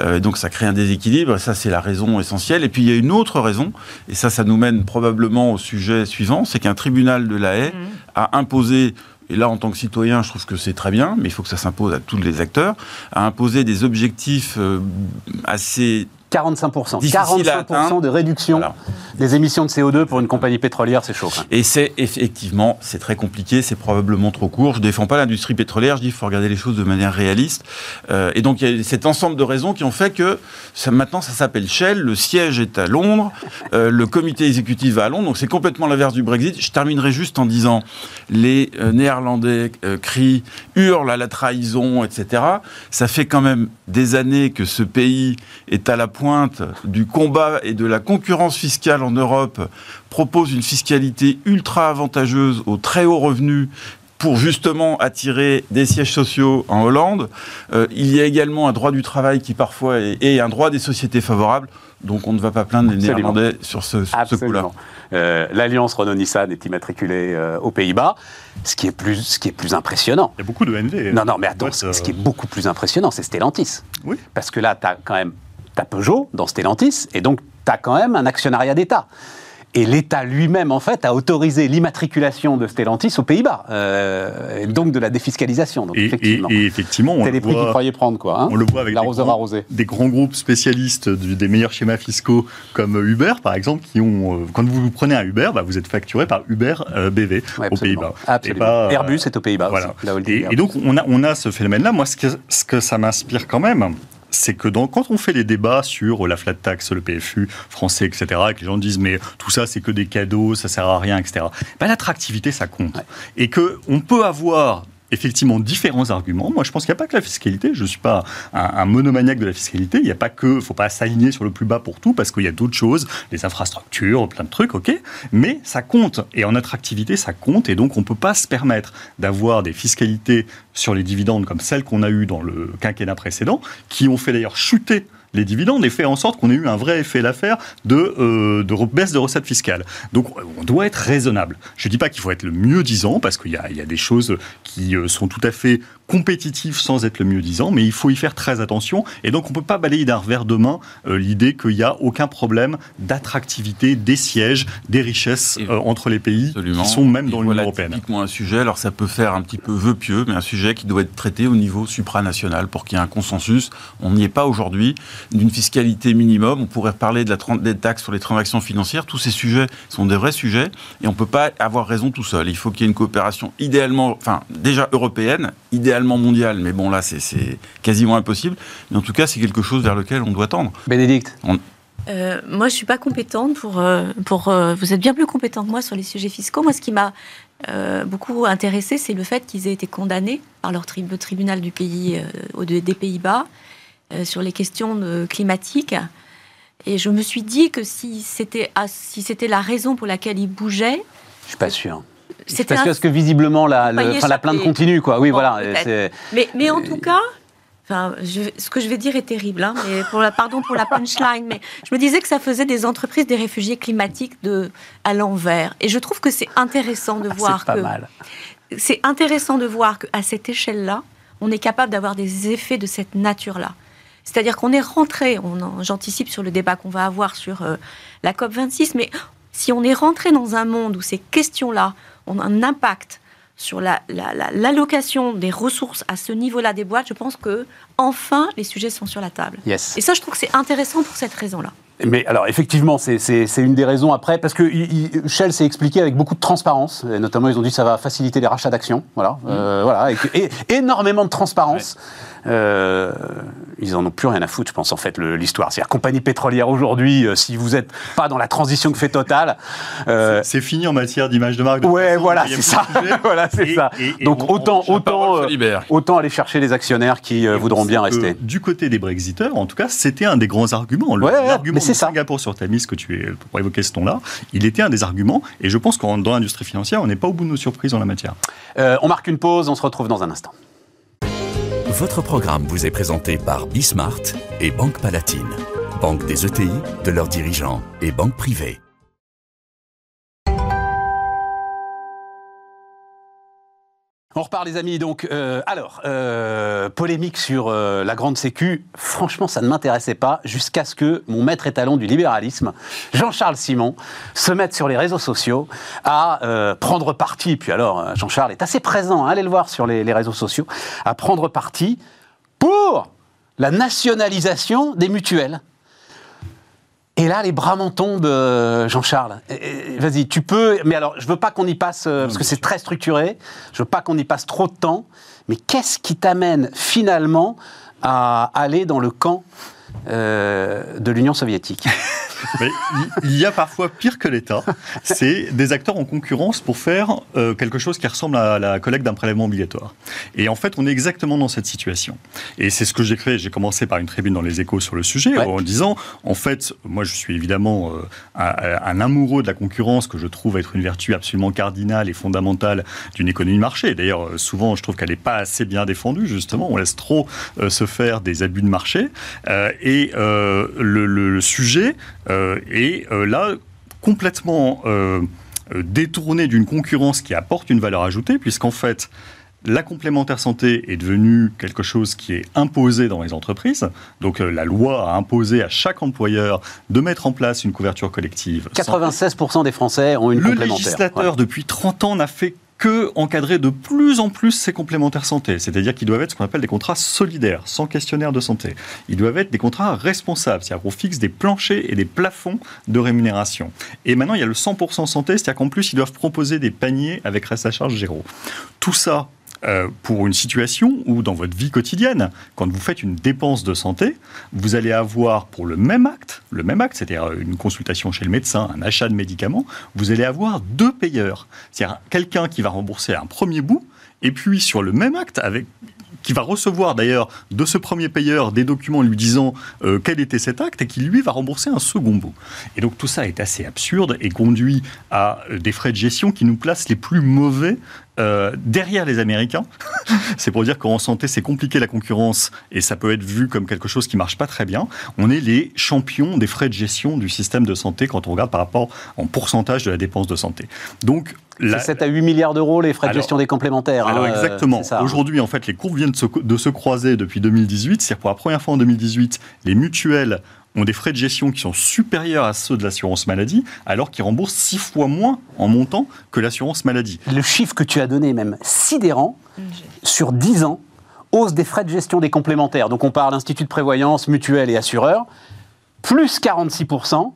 Speaker 4: Euh, donc ça crée un déséquilibre, et ça c'est la raison essentielle. Et puis il y a une autre raison, et ça, ça nous mène probablement au sujet suivant, c'est qu'un tribunal de la haie a imposé et là, en tant que citoyen, je trouve que c'est très bien, mais il faut que ça s'impose à tous les acteurs, a imposé des objectifs euh, assez
Speaker 2: 45%.
Speaker 4: Difficile à
Speaker 2: 45%
Speaker 4: atteindre.
Speaker 2: de réduction
Speaker 4: Voilà.
Speaker 2: des émissions de CO2 pour une compagnie pétrolière, c'est chaud.
Speaker 4: Et c'est effectivement, c'est très compliqué, c'est probablement trop court. Je défends pas l'industrie pétrolière, je dis qu'il faut regarder les choses de manière réaliste. Euh, et donc il y a cet ensemble de raisons qui ont fait que ça, maintenant ça s'appelle Shell, le siège est à Londres, euh, le comité exécutif va à Londres, donc c'est complètement l'inverse du Brexit. Je terminerai juste en disant les euh, Néerlandais euh, crient, hurlent à la trahison, etc. Ça fait quand même des années que ce pays est à la pointe du combat et de la concurrence fiscale en Europe, propose une fiscalité ultra avantageuse aux très hauts revenus pour justement attirer des sièges sociaux en Hollande. Euh, il y a également un droit du travail qui parfois est, et un droit des sociétés favorables. Donc on ne va pas plaindre les
Speaker 2: Absolument.
Speaker 4: Néerlandais sur ce, sur ce coup-là.
Speaker 2: Euh, L'alliance Renault-Nissan est immatriculée euh, aux Pays-Bas, ce qui est plus, ce qui est plus impressionnant.
Speaker 5: Il y a beaucoup de NV.
Speaker 2: Non, non, mais attends, ce, ce qui est beaucoup plus impressionnant, c'est Stellantis.
Speaker 5: Oui.
Speaker 2: Parce que là, tu as quand même t'as Peugeot dans Stellantis, et donc tu as quand même un actionnariat d'État. Et l'État lui-même, en fait, a autorisé l'immatriculation de Stellantis aux Pays-Bas, euh, et donc de la défiscalisation. Donc,
Speaker 5: Et,
Speaker 2: effectivement.
Speaker 5: et effectivement, on
Speaker 2: C'était
Speaker 5: le
Speaker 2: prix
Speaker 5: voit-
Speaker 2: croyaient prendre, quoi. hein.
Speaker 5: On le voit avec des grands, des grands groupes spécialistes du- des meilleurs schémas fiscaux comme Uber, par exemple, qui ont, euh, quand vous prenez un Uber, bah, vous êtes facturé par Uber euh, BV
Speaker 2: Ouais,
Speaker 5: aux. Pays-Bas. Euh,
Speaker 2: Airbus est aux Pays-Bas
Speaker 5: voilà. Et, et donc, on a, on a ce phénomène-là. Moi, ce que, ce que ça m'inspire quand même, c'est que dans- quand on fait les débats sur la flat tax, le PFU français, etc., et que les gens disent mais tout ça c'est que des cadeaux, ça sert à rien, etc. Ben, l'attractivité ça compte et que on peut avoir effectivement différents arguments. Moi, je pense qu'il n'y a pas que la fiscalité. Je ne suis pas un, monomaniaque de la fiscalité. Il n'y a pas que, faut pas s'aligner sur le plus bas pour tout, parce qu'il y a d'autres choses, les infrastructures, plein de trucs, ok. Mais ça compte. Et en attractivité, ça compte. Et donc, on ne peut pas se permettre d'avoir des fiscalités sur les dividendes comme celles qu'on a eues dans le quinquennat précédent, qui ont fait d'ailleurs chuter les dividendes et fait en sorte qu'on ait eu un vrai effet d'affaire de, euh, de baisse de recettes fiscales. Donc on doit être raisonnable. Je ne dis pas qu'il faut être le mieux disant, parce qu'il y a, il y a des choses qui euh, sont tout à fait compétitives sans être le mieux disant, mais il faut y faire très attention. Et donc on ne peut pas balayer d'un revers de main euh, l'idée qu'il n'y a aucun problème d'attractivité des sièges, des richesses euh, entre les pays
Speaker 4: Absolument.
Speaker 5: qui sont même
Speaker 4: Et
Speaker 5: dans l'Union
Speaker 4: voilà
Speaker 5: européenne.
Speaker 4: typiquement un sujet, alors ça peut faire un petit peu vœu pieux, mais un sujet qui doit être traité au niveau supranational pour qu'il y ait un consensus. On n'y est pas aujourd'hui d'une fiscalité minimum. On pourrait parler de la des taxes sur les transactions financières. Tous ces sujets sont des vrais sujets et on ne peut pas avoir raison tout seul. Il faut qu'il y ait une coopération idéalement, enfin déjà européenne, idéalement mondiale, mais bon là c'est- quasiment impossible. Mais en tout cas c'est quelque chose vers lequel on doit tendre.
Speaker 2: Bénédicte
Speaker 3: Euh, moi, je suis pas compétente pour. euh, pour euh, vous êtes bien plus compétent que moi sur les sujets fiscaux. Moi, ce qui m'a euh, beaucoup intéressé, c'est le fait qu'ils aient été condamnés par leur tri- le tribunal du pays, euh, des Pays-Bas euh, sur les questions climatiques. Et je me suis dit que si c'était ah, si c'était la raison pour laquelle ils bougeaient,
Speaker 2: Je suis pas sûr.
Speaker 3: C'était
Speaker 2: pas
Speaker 3: un-
Speaker 2: parce que visiblement la, le- plainte continue, quoi. Oui,
Speaker 3: Bon,
Speaker 2: voilà. c'est-
Speaker 3: Mais, mais en tout cas, enfin, je- ce que je vais dire est terrible, hein, mais pour la, pardon pour la punchline, mais je me disais que ça faisait des entreprises des réfugiés climatiques de, à l'envers. Et je trouve que c'est intéressant de voir
Speaker 2: Ah, C'est pas
Speaker 3: que c'est intéressant de voir qu'à cette échelle-là, on est capable d'avoir des effets de cette nature-là. C'est-à-dire qu'on est rentré, on j'anticipe sur le débat qu'on va avoir sur euh, la COP26, mais si on est rentré dans un monde où ces questions-là ont un impact sur la- la- la- l'allocation des ressources à ce niveau-là des boîtes, je pense que enfin les sujets sont sur la table.
Speaker 2: Yes.
Speaker 3: Et ça, je trouve que c'est intéressant pour cette raison-là.
Speaker 2: Mais alors, effectivement, c'est- une des raisons après, parce que il- Shell s'est expliqué avec beaucoup de transparence, et notamment ils ont dit que ça va faciliter les rachats d'actions, voilà, euh, voilà, et, énormément de transparence. Euh, ils en ont plus rien à foutre, je pense, en fait, l'histoire. C'est-à-dire, compagnie pétrolière aujourd'hui, euh, si vous n'êtes pas dans la transition que fait Total, euh,
Speaker 5: C'est fini en matière d'image de marque. de
Speaker 2: ouais,
Speaker 5: façon,
Speaker 2: voilà, c'est ça, voilà, c'est
Speaker 5: Et-
Speaker 2: ça.
Speaker 5: et- et
Speaker 2: Donc
Speaker 5: on-
Speaker 2: autant, autant, euh, autant aller chercher les actionnaires qui euh, voudront bien rester.
Speaker 5: Du côté des Brexiteurs, en tout cas, c'était un des grands arguments. Le-
Speaker 2: Ouais, c'est ça.
Speaker 5: Singapour sur Tamis que tu es pour évoquer ce ton-là, il était un des arguments. Et je pense qu'en dans l'industrie financière, on n'est pas au bout de nos surprises en la matière.
Speaker 2: Euh, on marque une pause, on se retrouve dans un instant.
Speaker 1: Votre programme vous est présenté par Bismart et Banque Palatine, banque des ETI, de leurs dirigeants et banque privée.
Speaker 2: On repart les amis, donc euh, alors, euh, polémique sur euh, la grande sécu, franchement ça ne m'intéressait pas jusqu'à ce que mon maître étalon du libéralisme, Jean-Charles Simon, se mette sur les réseaux sociaux à prendre parti, puis alors Jean-Charles est assez présent, hein, allez le voir sur les réseaux sociaux, à prendre parti pour la nationalisation des mutuelles. Et là, les bras m'en tombent, euh, Jean-Charles. Vas-y, tu peux. Mais alors, je veux pas qu'on y passe, euh, parce que c'est très structuré. Je veux pas qu'on y passe trop de temps. Mais qu'est-ce qui t'amène finalement à aller dans le camp euh, de l'Union soviétique?
Speaker 5: Mais il- y a parfois pire que l'État. C'est des acteurs en concurrence pour faire euh, quelque chose qui ressemble à la collecte d'un prélèvement obligatoire. Et en fait, on est exactement dans cette situation. Et c'est ce que j'ai créé. J'ai commencé par une tribune dans les échos sur le sujet
Speaker 2: Ouais.
Speaker 5: en disant, en fait, moi je suis évidemment euh, un, un amoureux de la concurrence que je trouve être une vertu absolument cardinale et fondamentale d'une économie de marché. D'ailleurs, euh, souvent, je trouve qu'elle n'est pas assez bien défendue, justement. On laisse trop euh, se faire des abus de marché. Euh, et euh, le, le- le sujet euh, est euh, là complètement euh, détourné d'une concurrence qui apporte une valeur ajoutée, puisqu'en fait, la complémentaire santé est devenue quelque chose qui est imposé dans les entreprises. Donc euh, la loi a imposé à chaque employeur de mettre en place une couverture collective.
Speaker 2: 96% des Français ont une
Speaker 5: Le
Speaker 2: complémentaire.
Speaker 5: législateur,
Speaker 2: Voilà.
Speaker 5: depuis 30 ans, n'a fait que encadrer de plus en plus ces complémentaires santé. C'est-à-dire qu'ils doivent être ce qu'on appelle des contrats solidaires, sans questionnaire de santé. Ils doivent être des contrats responsables, c'est-à-dire qu'on fixe des planchers et des plafonds de rémunération. Et maintenant, il y a le 100% santé, c'est-à-dire qu'en plus, ils doivent proposer des paniers avec reste à charge zéro. Tout ça euh, pour une situation où, dans votre vie quotidienne, quand vous faites une dépense de santé, vous allez avoir pour le même acte, le même acte, c'est-à-dire une consultation chez le médecin, un achat de médicaments, vous allez avoir deux payeurs. C'est-à-dire quelqu'un qui va rembourser un premier bout, et puis sur le même acte, avec qui va recevoir d'ailleurs de ce premier payeur des documents lui disant euh, quel était cet acte et qui lui va rembourser un second bout. Et donc tout ça est assez absurde et conduit à euh, des frais de gestion qui nous placent les plus mauvais euh, derrière les Américains. c'est pour dire qu'en santé, c'est compliqué la concurrence et ça peut être vu comme quelque chose qui marche pas très bien. On est les champions des frais de gestion du système de santé quand on regarde par rapport en pourcentage de la dépense de santé. Donc, la-
Speaker 2: C'est 7 à 8 milliards d'euros les frais de gestion des complémentaires.
Speaker 5: alors
Speaker 2: hein, euh,
Speaker 5: exactement. Aujourd'hui, en fait, les courbes viennent de se, de se croiser depuis 2018. C'est-à-dire pour la première fois en 2018, les mutuelles ont des frais de gestion qui sont supérieurs à ceux de l'assurance maladie, alors qu'ils remboursent six fois moins en montant que l'assurance maladie.
Speaker 2: Le chiffre que tu as donné est même sidérant. Sur 10 ans, hausse des frais de gestion des complémentaires. Donc on parle Institut de prévoyance, mutuelle et assureur. Plus 46%,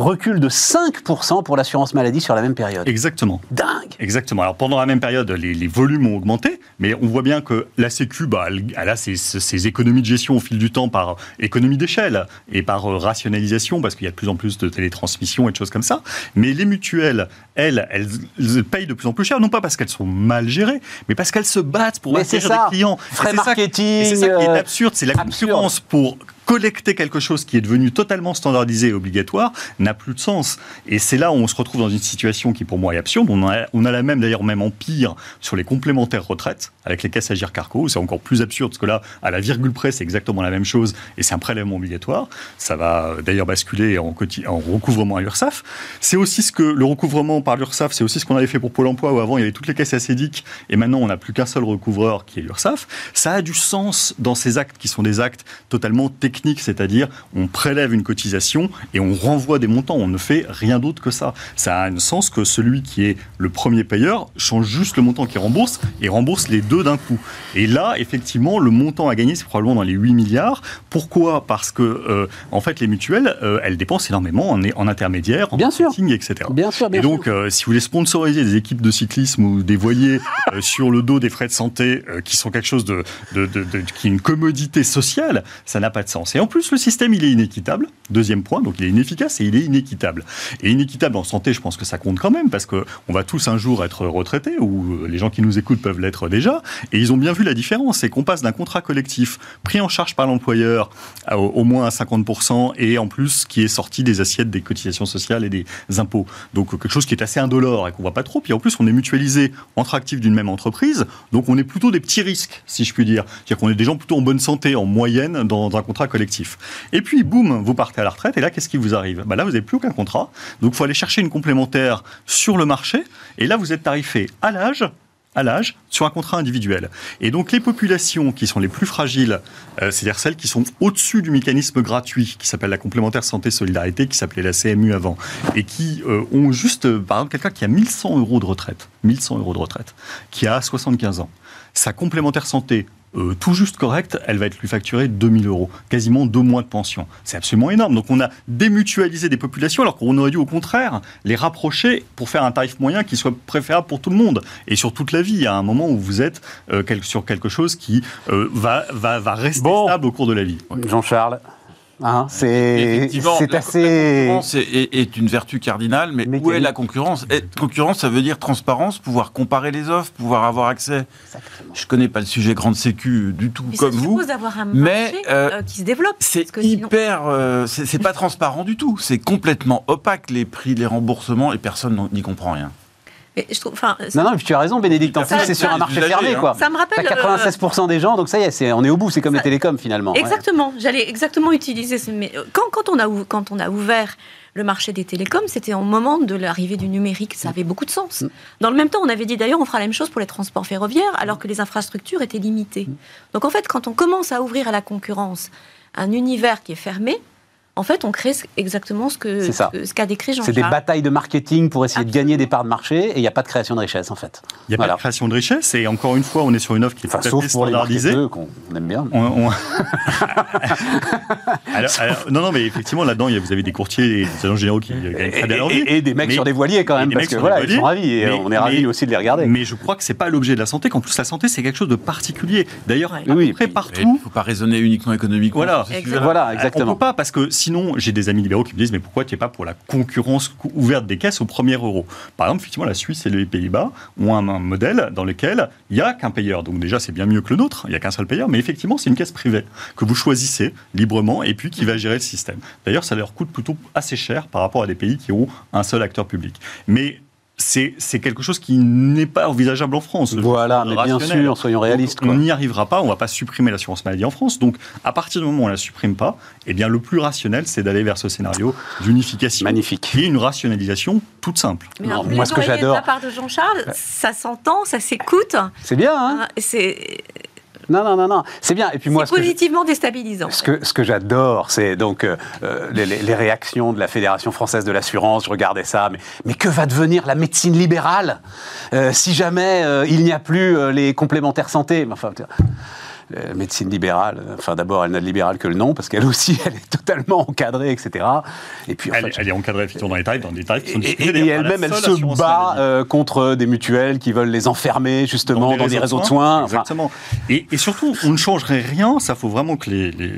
Speaker 2: recul de 5% pour l'assurance maladie sur la même période.
Speaker 5: Exactement.
Speaker 2: Dingue
Speaker 5: Exactement. Alors pendant la même période, les, les volumes ont augmenté, mais on voit bien que la Sécu, bah, elle, elle a ses, ses économies de gestion au fil du temps par économie d'échelle et par euh, rationalisation, parce qu'il y a de plus en plus de télétransmission et de choses comme ça. Mais les mutuelles, elles, elles, elles payent de plus en plus cher, non pas parce qu'elles sont mal gérées, mais parce qu'elles se battent pour
Speaker 2: ça.
Speaker 5: des clients.
Speaker 2: Frais marketing,
Speaker 5: et c'est ça qui est
Speaker 2: euh,
Speaker 5: absurde, c'est la
Speaker 2: absurde.
Speaker 5: concurrence pour collecter quelque chose qui est devenu totalement standardisé et obligatoire n'a plus de sens. Et c'est là où on se retrouve dans une situation qui pour moi est absurde. On a, la même d'ailleurs même empire sur les complémentaires retraites avec les caisses Agir Carco. C'est encore plus absurde parce que là, à la virgule près, c'est exactement la même chose et c'est un prélèvement obligatoire. Ça va euh, d'ailleurs basculer en, en recouvrement à l'URSSAF. C'est aussi ce que le recouvrement par l'URSSAF, c'est aussi ce qu'on avait fait pour Pôle emploi où avant il y avait toutes les caisses acédiques et maintenant on n'a plus qu'un seul recouvreur qui est l'URSSAF. Ça a du sens dans ces actes qui sont des actes totalement techniques, c'est-à-dire on prélève une cotisation et on renvoie des montants. On ne fait rien d'autre que ça. Ça a un sens que celui qui est le premier payeur change juste le montant qu'il rembourse et rembourse les deux d'un coup. Et là, effectivement, le montant à gagner, c'est probablement dans les 8 milliards. Pourquoi? Parce que, euh, en fait, les mutuelles, euh, elles dépensent énormément en, en intermédiaire, en
Speaker 2: Bien sûr.
Speaker 5: marketing, etc.
Speaker 2: Bien sûr, bien
Speaker 5: et donc, euh, si vous voulez sponsoriser des équipes de cyclisme ou des voiliers sur le dos des frais de santé, qui sont quelque chose de, de- de- de- qui est une commodité sociale, ça n'a pas de sens. Et en plus, le système, il est inéquitable. Deuxième point, donc il est inefficace et il est inéquitable. Et inéquitable en santé, je pense que ça compte quand même, parce que on va tous un jour être retraités, ou euh, les gens qui nous écoutent peuvent l'être déjà. Et ils ont bien vu la différence, c'est qu'on passe d'un contrat collectif pris en charge par l'employeur au, moins à 50%, et en plus qui est sorti des assiettes des cotisations sociales et des impôts. Donc quelque chose qui est assez indolore et qu'on voit pas trop. Puis en plus, on est mutualisé entre actifs d'une même entreprise, donc on est plutôt des petits risques, si je puis dire. C'est-à-dire qu'on est des gens plutôt en bonne santé, en moyenne, dans, dans un contrat. Et puis, boum, vous partez à la retraite, et là, qu'est-ce qui vous arrive? Bah Là, vous n'avez plus aucun contrat, donc il faut aller chercher une complémentaire sur le marché, et là, vous êtes tarifé à l'âge, à l'âge sur un contrat individuel. Et donc les populations qui sont les plus fragiles, euh, c'est-à-dire celles qui sont au-dessus du mécanisme gratuit qui s'appelle la complémentaire santé solidarité, qui s'appelait la CMU avant, et qui euh, ont juste, euh, par exemple, quelqu'un qui a 1100 euros de retraite, 1100 euros de retraite, qui a 75 ans, sa complémentaire santé euh, tout juste correcte, elle va être lui facturée 2000 euros, quasiment deux mois de pension. C'est absolument énorme. Donc on a démutualisé des populations alors qu'on aurait dû au contraire les rapprocher pour faire un tarif moyen qui soit préférable pour tout le monde et sur toute la vie. À un moment où vous êtes euh, sur quelque chose qui euh, va, va, va rester
Speaker 2: Bon.
Speaker 5: stable au cours de la vie.
Speaker 2: Jean-Charles, hein, c'est
Speaker 6: Effectivement,
Speaker 2: c'est
Speaker 6: la-
Speaker 2: assez...
Speaker 6: La concurrence est, est- est une vertu cardinale, mais,
Speaker 2: Mais
Speaker 6: où est la concurrence Et Concurrence, ça veut dire transparence, pouvoir comparer les offres, pouvoir avoir accès. Je connais pas le sujet grande sécu du tout
Speaker 3: Mais
Speaker 6: comme
Speaker 3: ça
Speaker 6: vous.
Speaker 3: un
Speaker 6: mais,
Speaker 3: marché
Speaker 6: euh,
Speaker 3: euh, qui se développe.
Speaker 6: C'est
Speaker 3: parce que sinon-
Speaker 6: hyper, euh, c'est c'est pas transparent du tout. C'est complètement opaque les prix, les remboursements et personne n'y comprend rien.
Speaker 3: Je trouve, enfin,
Speaker 2: non, non, tu as raison, Bénédicte. En plus, c'est sur un marché fermé, quoi.
Speaker 3: Ça me rappelle.
Speaker 2: T'as 96% des gens, donc ça y est, on est au bout. C'est comme les télécoms, finalement.
Speaker 3: Exactement. J'allais exactement utiliser. Ce... Mais quand, quand, on a, quand on a ouvert le marché des télécoms, c'était au moment de l'arrivée du numérique. Ça avait beaucoup de sens. Mm. Dans le même temps, on avait dit d'ailleurs, on fera la même chose pour les transports ferroviaires, alors que les infrastructures étaient limitées. Mm. Donc en fait, quand on commence à ouvrir à la concurrence un univers qui est fermé, en fait, on crée exactement ce qu'a ce qu'a décrit Jean-Charles.
Speaker 2: C'est des batailles de marketing pour essayer de gagner des parts de marché et il n'y a pas de création de richesse, en fait.
Speaker 5: Il n'y a pas de création de richesse et encore une fois, on est sur une offre qui est enfin,
Speaker 2: sauf pour standardisée. les qu'on aime bien.
Speaker 5: non, non, mais effectivement, là-dedans, vous avez des courtiers et des agents généraux qui gagnent très bien leur
Speaker 2: vie. Et, des mecs sur des voiliers, quand même, parce que voilà, ils sont ravis et on est ravis aussi de les regarder.
Speaker 5: Mais je crois que ce n'est pas l'objet de la santé, qu'en plus, la santé, c'est quelque chose de particulier. D'ailleurs, oui, partout... Il
Speaker 6: ne faut pas raisonner uniquement économiquement.
Speaker 5: Voilà,
Speaker 2: voilà exactement.
Speaker 5: On peut pas, parce que sinon, j'ai des amis libéraux qui me disent mais pourquoi tu n'es pas pour la concurrence ouverte des caisses au premier euro? Par exemple, effectivement, la Suisse et les Pays-Bas ont un, modèle dans lequel il n'y a qu'un payeur. Donc déjà, c'est bien mieux que le nôtre, il n'y a qu'un seul payeur, mais effectivement, c'est une caisse privée que vous choisissez librement et puis qui va gérer le système. D'ailleurs, ça leur coûte plutôt assez cher par rapport à des pays qui ont un seul acteur public. Mais c'est quelque chose qui n'est pas envisageable en France.
Speaker 2: Voilà, mais bien sûr, soyons réalistes.
Speaker 5: on n'y arrivera pas, on ne va pas supprimer l'assurance maladie en France. Donc, à partir du moment où on ne la supprime pas, eh bien, le plus rationnel, c'est d'aller vers ce scénario d'unification.
Speaker 2: Magnifique.
Speaker 5: Et une rationalisation toute simple.
Speaker 3: moi, ce que j'adore. De la part de Jean-Charles, ça s'entend, ça s'écoute.
Speaker 2: C'est bien, hein
Speaker 3: ah, C'est
Speaker 2: non, non, non, non. C'est bien. Et puis moi,
Speaker 3: c'est positivement déstabilisant.
Speaker 2: Ce que, ce que j'adore, c'est donc euh, les, les, réactions de la Fédération française de l'assurance. Je regardais ça, mais, mais que va devenir la médecine libérale euh, si jamais euh, il n'y a plus les complémentaires santé? Enfin, euh, médecine libérale. Enfin, d'abord, elle n'a de libérale que le nom, parce qu'elle aussi, elle est totalement encadrée, etc.
Speaker 5: Et puis, elle, est encadrée effectivement dans les tarifs, dans des tarifs qui sont
Speaker 2: Et, et elle-même, elle se bat euh, contre des mutuelles qui veulent les enfermer justement dans des, réseaux, de soins.
Speaker 5: Exactement. et, surtout, on ne changerait rien. Ça faut vraiment que les, les,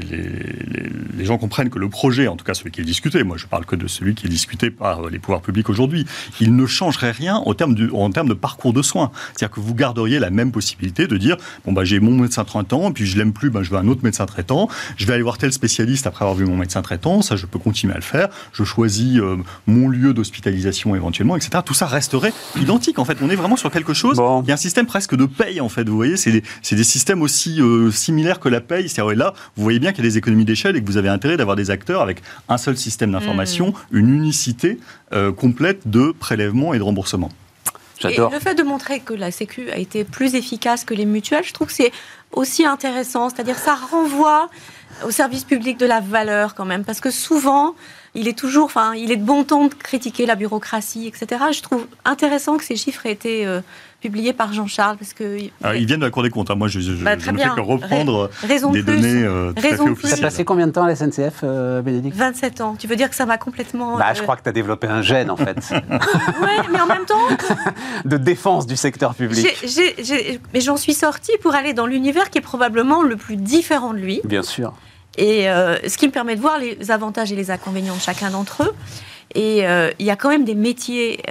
Speaker 5: les, gens comprennent que le projet, en tout cas celui qui est discuté, moi je parle que de celui qui est discuté par les pouvoirs publics aujourd'hui, il ne changerait rien du, en termes de parcours de soins. C'est-à-dire que vous garderiez la même possibilité de dire bon bah j'ai mon médecin traitant puis je l'aime plus, ben, je veux un autre médecin traitant. Je vais aller voir tel spécialiste après avoir vu mon médecin traitant, ça je peux continuer à le faire. Je choisis euh, mon lieu d'hospitalisation éventuellement, etc. Tout ça resterait identique. En fait, on est vraiment sur quelque chose. Il y a un système presque de paye, en fait. Vous voyez, c'est des, des, systèmes aussi euh, similaires que la paye. C'est-à-dire là, vous voyez bien qu'il y a des économies d'échelle et que vous avez intérêt d'avoir des acteurs avec un seul système d'information, mmh. une unicité euh, complète de prélèvement et de remboursement.
Speaker 3: Et le fait de montrer que la Sécu a été plus efficace que les mutuelles, je trouve que c'est aussi intéressant. C'est-à-dire ça renvoie au service public de la valeur quand même. Parce que souvent, il est toujours, enfin, il est de bon ton de critiquer la bureaucratie, etc. Je trouve intéressant que ces chiffres aient été euh, publié par Jean-Charles parce que
Speaker 5: ah, ils viennent de la Cour des comptes. Hein. Moi, je, bah, ne fais que reprendre des données euh, tout à fait officielles.
Speaker 2: Ça a passé combien de temps à la SNCF, euh, Bénédicte?
Speaker 3: 27 ans. Tu veux dire que ça m'a complètement.
Speaker 2: Bah, je euh, crois que tu as développé un gène, en fait.
Speaker 3: oui, mais en même temps.
Speaker 2: de défense du secteur public.
Speaker 3: mais j'en suis sortie pour aller dans l'univers qui est probablement le plus différent de lui.
Speaker 2: Bien sûr.
Speaker 3: Et ce qui me permet de voir les avantages et les inconvénients de chacun d'entre eux. Et il y a quand même des métiers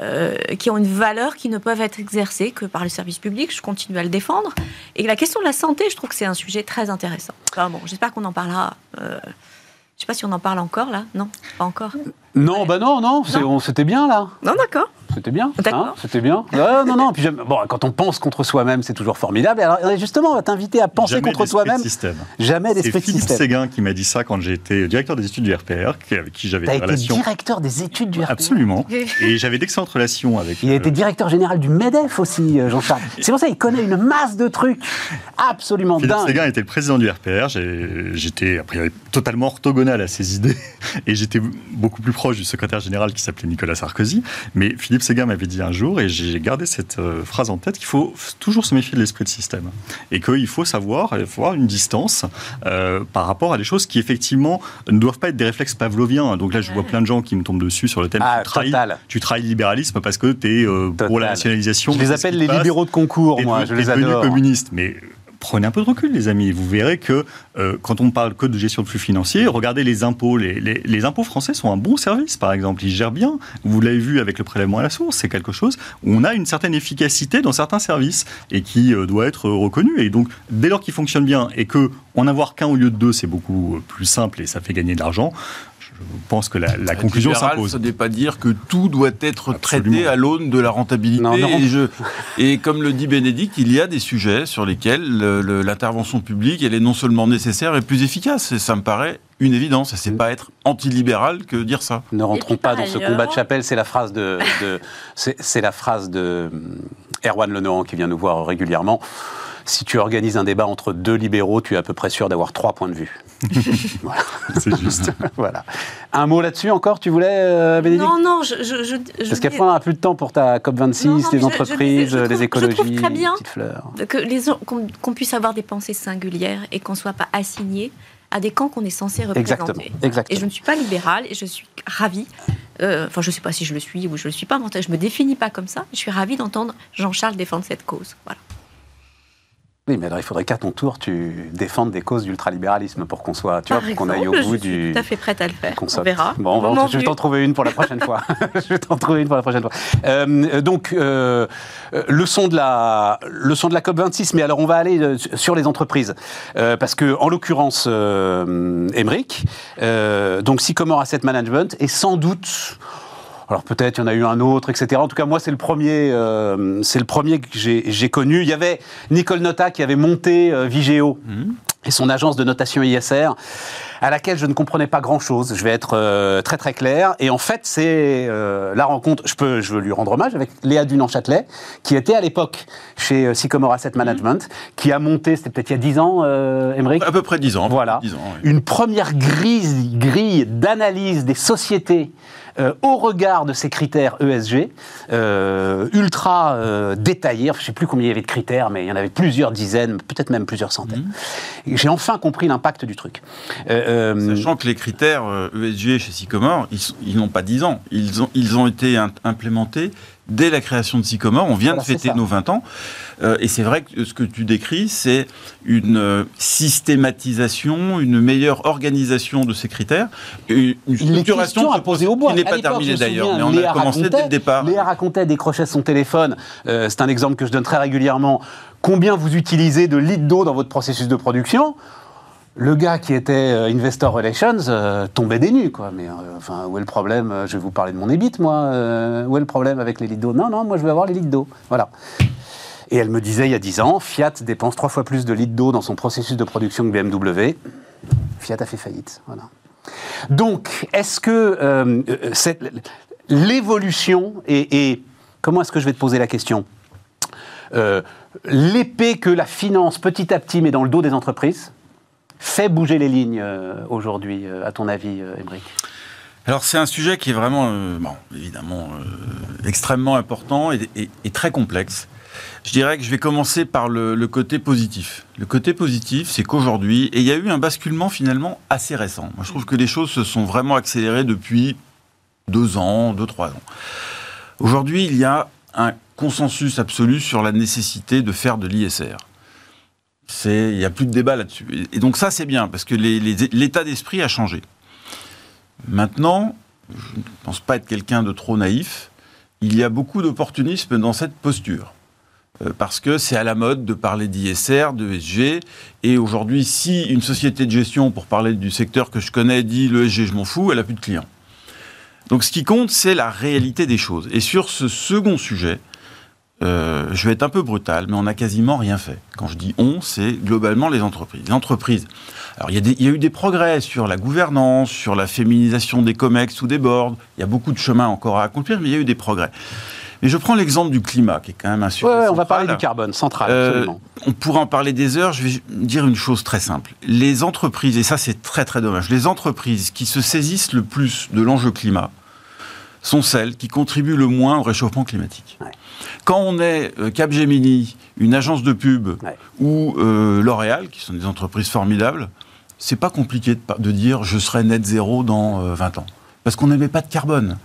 Speaker 3: euh, qui ont une valeur qui ne peuvent être exercées que par le service public. Je continue à le défendre. Et la question de la santé, je trouve que c'est un sujet très intéressant. bon, j'espère qu'on en parlera. Euh, je ne sais pas si on en parle encore là. Non, pas encore.
Speaker 2: Non, bah non, non, c'était bien là.
Speaker 3: Non, d'accord.
Speaker 2: C'était bien. Hein c'était bien. non, non. Puis bon, quand on pense contre soi-même, c'est toujours formidable. Alors, justement, on va t'inviter à penser contre soi-même.
Speaker 5: Jamais d'esprit de système. C'est Philippe Séguin qui m'a dit ça quand j'étais directeur des études du RPR, avec qui j'avais
Speaker 2: des relations. directeur des études du RPR.
Speaker 5: Absolument. Et j'avais d'excellentes relations avec.
Speaker 2: Il a été euh, directeur général du Medef aussi, euh, Jean-Charles. C'est pour ça qu'il connaît une masse de trucs absolument
Speaker 5: Philippe
Speaker 2: dingues.
Speaker 5: Séguin était le président du RPR. J'étais a priori totalement orthogonal à ses idées et j'étais beaucoup plus proche du secrétaire général qui s'appelait Nicolas Sarkozy. Mais Philippe Séguin m'avait dit un jour, et j'ai gardé cette euh, phrase en tête, qu'il faut toujours se méfier de l'esprit de système. Et qu'il faut savoir, il faut avoir une distance euh, par rapport à des choses qui, effectivement, ne doivent pas être des réflexes pavloviens. Donc là, je vois plein de gens qui me tombent dessus sur le thème
Speaker 2: ah,
Speaker 5: tu, trahis, tu trahis le libéralisme parce que tu es euh, pour la nationalisation.
Speaker 2: Je les appelle les libéraux de concours, moi. Je les adore.
Speaker 5: communistes. Mais prenez un peu de recul, les amis. Vous verrez que euh, quand on parle que de gestion de flux financiers, regardez les impôts. Les, impôts français sont un bon service, par exemple. Ils gèrent bien. Vous l'avez vu avec le prélèvement à la source. C'est quelque chose où on a une certaine efficacité dans certains services et qui euh, doit être reconnu. Et donc, dès lors qu'il fonctionne bien et que en avoir qu'un au lieu de deux, c'est beaucoup plus simple et ça fait gagner de l'argent, pense que la, la conclusion s'impose.
Speaker 4: Ça n'est pas dire que tout doit être traité à l'aune de la rentabilité. Et, je, et, comme le dit Bénédicte, il y a des sujets sur lesquels l'intervention publique, elle est non seulement nécessaire, mais plus efficace. Et ça me paraît une évidence. Et c'est mm. pas être antilibéral que dire ça.
Speaker 2: Ne rentrons pas dans ce combat de chapelle. C'est la phrase de, de c'est la phrase de Erwan Lenohan qui vient nous voir régulièrement si tu organises un débat entre deux libéraux, tu es à peu près sûr d'avoir trois points de vue.
Speaker 5: voilà. C'est juste.
Speaker 2: voilà. Un mot là-dessus encore, tu voulais, euh, Bénédicte?
Speaker 3: Non, non, je. je, je
Speaker 2: Parce qu'elle prend un peu de temps pour ta COP26, les entreprises, les écologies,
Speaker 3: je très bien
Speaker 2: les petites fleurs.
Speaker 3: Qu'on puisse avoir des pensées singulières et qu'on ne soit pas assigné à des camps qu'on est censé représenter.
Speaker 2: Exactement, exactement.
Speaker 3: Et je ne suis pas libérale et je suis ravie. Euh, enfin, je ne sais pas si je le suis ou je ne le suis pas. Je ne me définis pas comme ça. Je suis ravie d'entendre Jean-Charles défendre cette cause. Voilà.
Speaker 2: Oui, mais alors il faudrait qu'à ton tour, tu défendes des causes d'ultralibéralisme pour qu'on soit, tu vois, pour qu'on aille au bout du.
Speaker 3: Je suis tout à fait prête à le faire. On verra.
Speaker 2: Bon, je vais t'en trouver une pour la prochaine fois. je vais t'en trouver une pour la prochaine fois. Euh, donc, euh, leçon de la leçon de la COP 26. Mais alors, on va aller euh, sur les entreprises euh, parce que, en l'occurrence, euh, Emmerich, donc Sycomore Asset Management, est sans doute alors peut-être il y en a eu un autre, etc. En tout cas, moi, c'est le premier, euh, c'est le premier que j'ai connu. Il y avait Nicole Nota qui avait monté euh, Vigéo mhm. et son agence de notation ISR à laquelle je ne comprenais pas grand-chose. Je vais être euh, très très clair. Et en fait, c'est la rencontre. Je peux, je veux lui rendre hommage avec Léa Dunan-Châtelet, qui était à l'époque chez Sycomore Asset Management, mhm. qui a monté, c'était peut-être il y a 10 ans, euh,
Speaker 4: À peu près 10 ans.
Speaker 2: Voilà.
Speaker 4: 10 ans,
Speaker 2: Une première grille, grille d'analyse des sociétés euh, au regard de ces critères ESG, euh, ultra euh, détaillés, je ne sais plus combien il y avait de critères, mais il y en avait plusieurs dizaines, peut-être même plusieurs centaines. Mhm. J'ai enfin compris l'impact du truc.
Speaker 4: Sachant que les critères ESG chez Sycomore, ils, n'ont pas 10 ans, ils ont, ils ont été implémentés dès la création de Sycomore. On vient de fêter nos 20 ans. Euh, et c'est vrai que ce que tu décris, c'est une euh, systématisation, une meilleure organisation de ces critères,
Speaker 2: une structuration à poser au bois.
Speaker 4: qui n'est pas terminée d'ailleurs, mais on a commencé dès le départ.
Speaker 2: Léa racontait, décrochait son téléphone, euh, c'est un exemple que je donne très régulièrement, combien vous utilisez de litres d'eau dans votre processus de production? Le gars qui était Investor Relations tombait des nues, quoi. Mais enfin, où est le problème Je vais vous parler de mon EBIT, moi. où est le problème avec les d'eau? Non, non, moi je veux avoir les d'eau. Voilà. Et elle me disait il y a 10 ans, Fiat dépense trois fois plus de litres d'eau dans son processus de production que BMW. Fiat a fait faillite. Voilà. Donc, est-ce que euh, l'évolution et, comment est-ce que je vais te poser la question? Euh, L'épée que la finance petit à petit met dans le dos des entreprises fait bouger les lignes euh, aujourd'hui, à ton avis, Émeric
Speaker 4: alors c'est un sujet qui est vraiment, bon, évidemment, extrêmement important et, très complexe. Je dirais que je vais commencer par le, côté positif. Le côté positif, c'est qu'aujourd'hui, et il y a eu un basculement finalement assez récent. Moi, je trouve que les choses se sont vraiment accélérées depuis deux ans, deux, trois ans. Aujourd'hui, il y a un consensus absolu sur la nécessité de faire de l'ISR. Il n'y a plus de débat là-dessus. Et donc ça, c'est bien, parce que l'état d'esprit a changé. Maintenant, je ne pense pas être quelqu'un de trop naïf, il y a beaucoup d'opportunisme dans cette posture. Euh, parce que c'est à la mode de parler d'ISR, de SG. Et aujourd'hui, si une société de gestion, pour parler du secteur que je connais, dit le SG, je m'en fous, elle n'a plus de clients. Donc ce qui compte, c'est la réalité des choses. Et sur ce second sujet, euh, je vais être un peu brutal, mais on n'a quasiment rien fait. Quand je dis on, c'est globalement les entreprises. Les entreprises. Alors il y, il y, a eu des progrès sur la gouvernance, sur la féminisation des COMEX ou des boards. Il y a beaucoup de chemin encore à accomplir, mais il y a eu des progrès. Mais je prends l'exemple du climat, qui est quand même un sujet.
Speaker 2: Ouais, on va parler du carbone, central, euh, absolument.
Speaker 4: on pourrait en parler des heures. Je vais dire une chose très simple. Les entreprises, et ça c'est très très dommage, les entreprises qui se saisissent le plus de l'enjeu climat sont celles qui contribuent le moins au réchauffement climatique. Quand on est euh, Capgemini, une agence de pub, ou euh, L'Oréal, qui sont des entreprises formidables, c'est pas compliqué de, de, dire je serai net zéro dans 20 ans. Parce qu'on n'émet pas de carbone.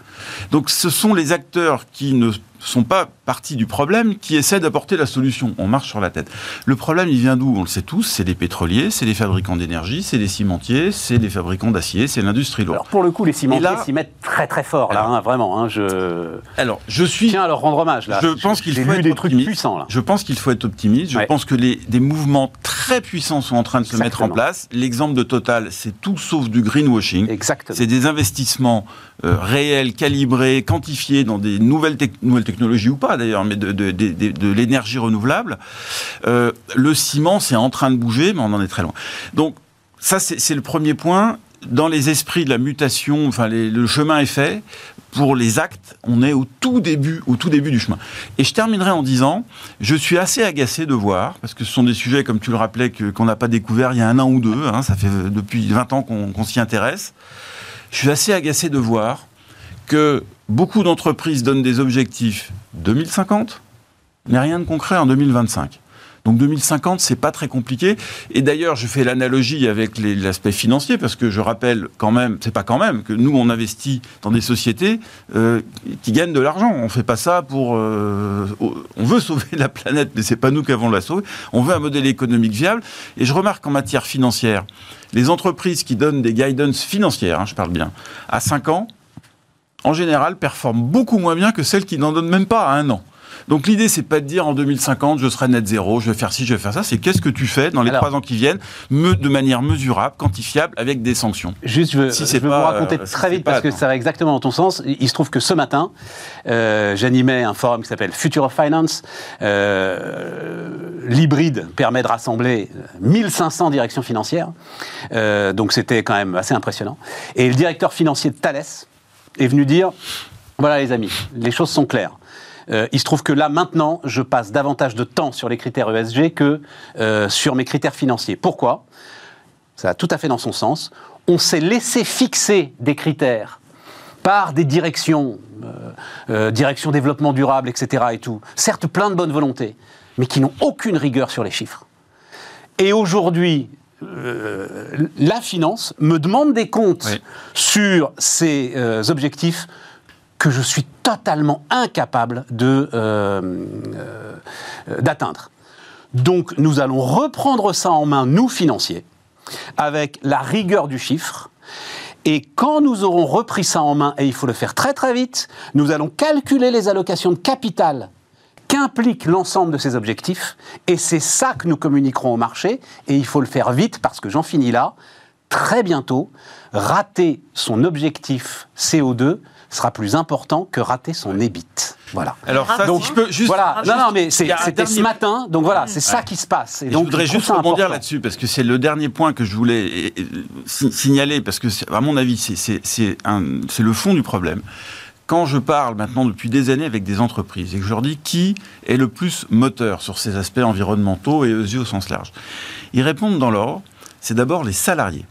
Speaker 4: Donc ce sont les acteurs qui ne sont pas partie du problème qui essaie d'apporter la solution. On marche sur la tête. Le problème, il vient d'où? On le sait tous, c'est les pétroliers, c'est les fabricants d'énergie, c'est les cimentiers, c'est les fabricants d'acier, c'est l'industrie lourde.
Speaker 2: Alors pour le coup, les cimentiers s'y mettent très très fort là,
Speaker 4: Alors-
Speaker 2: hein, vraiment. hein, je
Speaker 4: Alors, je suis
Speaker 2: tiens à leur rendre hommage là.
Speaker 4: Je pense qu'il faut être
Speaker 2: des trucs
Speaker 4: optimiste.
Speaker 2: puissants là.
Speaker 4: Je pense qu'il faut être optimiste. Je
Speaker 2: Ouais.
Speaker 4: pense que les, des mouvements très puissants sont en train de se mettre en place. L'exemple de Total, c'est tout sauf du greenwashing.
Speaker 2: Exactement.
Speaker 4: C'est des investissements euh, réels, calibrés, quantifiés dans des nouvelles, tec- nouvelles technologies ou pas d'ailleurs, mais de, l'énergie renouvelable. Euh, le ciment, c'est en train de bouger, mais on en est très loin. Donc, ça, c'est le premier point. Dans les esprits de la mutation, enfin, le chemin est fait. Pour les actes, on est au tout début, au tout début du chemin. Et je terminerai en disant, je suis assez agacé de voir, parce que ce sont des sujets, comme tu le rappelais, qu'on n'a pas découvert il y a un an ou deux. hein, ça fait depuis 20 ans qu'on s'y intéresse. Je suis assez agacé de voir que beaucoup d'entreprises donnent des objectifs 2050, mais rien de concret en 2025. Donc 2050, c'est pas très compliqué. Et d'ailleurs, je fais l'analogie avec l'aspect financier parce que je rappelle quand même, c'est pas quand même que nous on investit dans des sociétés euh, qui gagnent de l'argent. On fait pas ça pour, euh, on veut sauver la planète, mais c'est pas nous qui avons la sauver. On veut un modèle économique viable. Et je remarque qu'en matière financière, les entreprises qui donnent des guidance financières, hein, je parle bien, à 5 ans, en général, performent beaucoup moins bien que celles qui n'en donnent même pas à un an. Donc l'idée, c'est pas de dire en 2050, je serai net zéro, je vais faire ci, je vais faire ça. C'est qu'est-ce que tu fais dans les
Speaker 2: Alors-
Speaker 4: trois ans qui viennent, me- de manière mesurable, quantifiable, avec des sanctions.
Speaker 2: Juste, je veux,
Speaker 4: Si
Speaker 2: je veux
Speaker 4: pas,
Speaker 2: vous raconter
Speaker 4: euh,
Speaker 2: très vite parce que ça va exactement dans ton sens. Il se trouve que ce matin, euh, j'animais un forum qui s'appelle Future of Finance. Euh, L'hybride permet de rassembler 1500 directions financières. Donc c'était quand même assez impressionnant. Et le directeur financier de Thales est venu dire, voilà les amis, les choses sont claires. Euh, il se trouve que là, maintenant, je passe davantage de temps sur les critères ESG que euh, sur mes critères financiers. Pourquoi? Ça va tout à fait dans son sens. On s'est laissé fixer des critères par des directions, euh, direction développement durable, etc. et tout. Certes, plein de bonne volonté, mais qui n'ont aucune rigueur sur les chiffres. Et aujourd'hui, euh, la finance me demande des comptes
Speaker 4: Oui.
Speaker 2: sur ces euh, objectifs que je suis totalement incapable de, euh, euh, d'atteindre. Donc nous allons reprendre ça en main, nous financiers, avec la rigueur du chiffre. Et quand nous aurons repris ça en main, et il faut le faire très très vite, nous allons calculer les allocations de capital qu'implique l'ensemble de ces objectifs. Et c'est ça que nous communiquerons au marché. Et il faut le faire vite parce que j'en finis là. Très bientôt, rater son objectif CO2 sera plus important que rater son EBIT. Voilà.
Speaker 4: Alors ça, je peux juste...
Speaker 2: Voilà, non, non, mais c'était ce matin, donc voilà, c'est ça qui se passe. Et
Speaker 4: Et
Speaker 2: donc,
Speaker 4: je voudrais
Speaker 2: je
Speaker 4: juste rebondir là-dessus, parce que c'est le dernier point que je voulais si- signaler, parce que, à mon avis, c'est le fond du problème. Quand je parle maintenant depuis des années avec des entreprises et que je leur dis qui est le plus moteur sur ces aspects environnementaux et ESG au sens large, ils répondent dans l'ordre, c'est d'abord les salariés.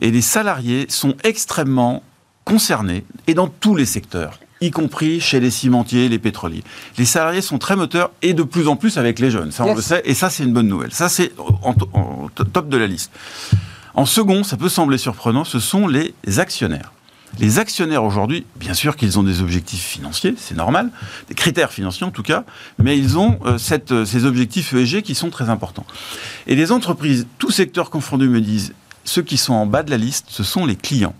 Speaker 4: Et les salariés sont extrêmement concernés, et dans tous les secteurs, y compris chez les cimentiers, les pétroliers. Les salariés sont très moteurs, et de plus en plus avec les jeunes, ça on
Speaker 2: Yes.
Speaker 4: le sait, et ça c'est une bonne nouvelle. Ça c'est en, en top de la liste. En second, ça peut sembler surprenant, ce sont les actionnaires. Les actionnaires aujourd'hui, bien sûr qu'ils ont des objectifs financiers, c'est normal, des critères financiers en tout cas, mais ils ont euh, cette, euh, ces objectifs ESG qui sont très importants. Et les entreprises, tous secteurs confondus, me disent, ceux qui sont en bas de la liste, ce sont les clients.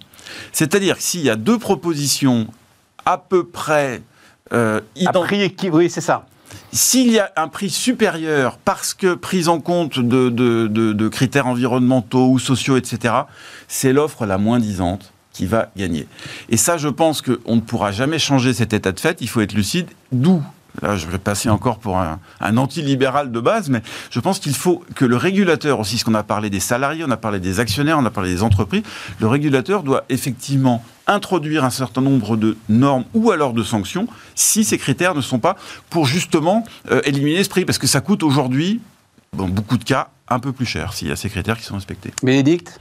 Speaker 4: C'est-à-dire que s'il y a deux propositions à peu près euh,
Speaker 2: À
Speaker 4: ident-
Speaker 2: prix équi- oui, c'est ça.
Speaker 4: s'il y a un prix supérieur parce que prise en compte de, de- de- de critères environnementaux ou sociaux, etc., c'est l'offre la moins disante qui va gagner. Et ça, je pense qu'on ne pourra jamais changer cet état de fait. Il faut être lucide. D'où Là, je vais passer encore pour un, anti-libéral de base, mais je pense qu'il faut que le régulateur aussi, ce qu'on a parlé des salariés, on a parlé des actionnaires, on a parlé des entreprises, le régulateur doit effectivement introduire un certain nombre de normes ou alors de sanctions si ces critères ne sont pas pour justement euh, éliminer ce prix, parce que ça coûte aujourd'hui, dans beaucoup de cas, un peu plus cher s'il y a ces critères qui sont respectés.
Speaker 2: Bénédicte?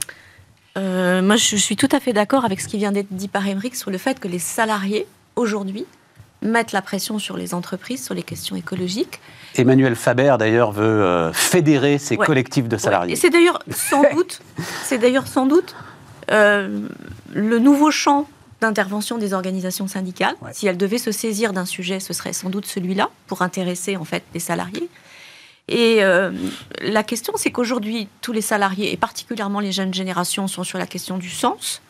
Speaker 3: Euh, moi, je suis tout à fait d'accord avec ce qui vient d'être dit par Émeric sur le fait que les salariés, aujourd'hui, mettent la pression sur les entreprises sur les questions écologiques.
Speaker 2: Emmanuel Faber, d'ailleurs, veut euh, fédérer ces
Speaker 3: Ouais.
Speaker 2: collectifs de
Speaker 3: Ouais.
Speaker 2: salariés.
Speaker 3: Et c'est d'ailleurs sans doute, c'est d'ailleurs sans doute euh, le nouveau champ d'intervention des organisations syndicales.
Speaker 2: Ouais.
Speaker 3: Si elles devaient se saisir d'un sujet, ce serait sans doute celui-là pour intéresser en fait les salariés. Et euh, la question, c'est qu'aujourd'hui, tous les salariés, et particulièrement les jeunes générations, sont sur la question du sens.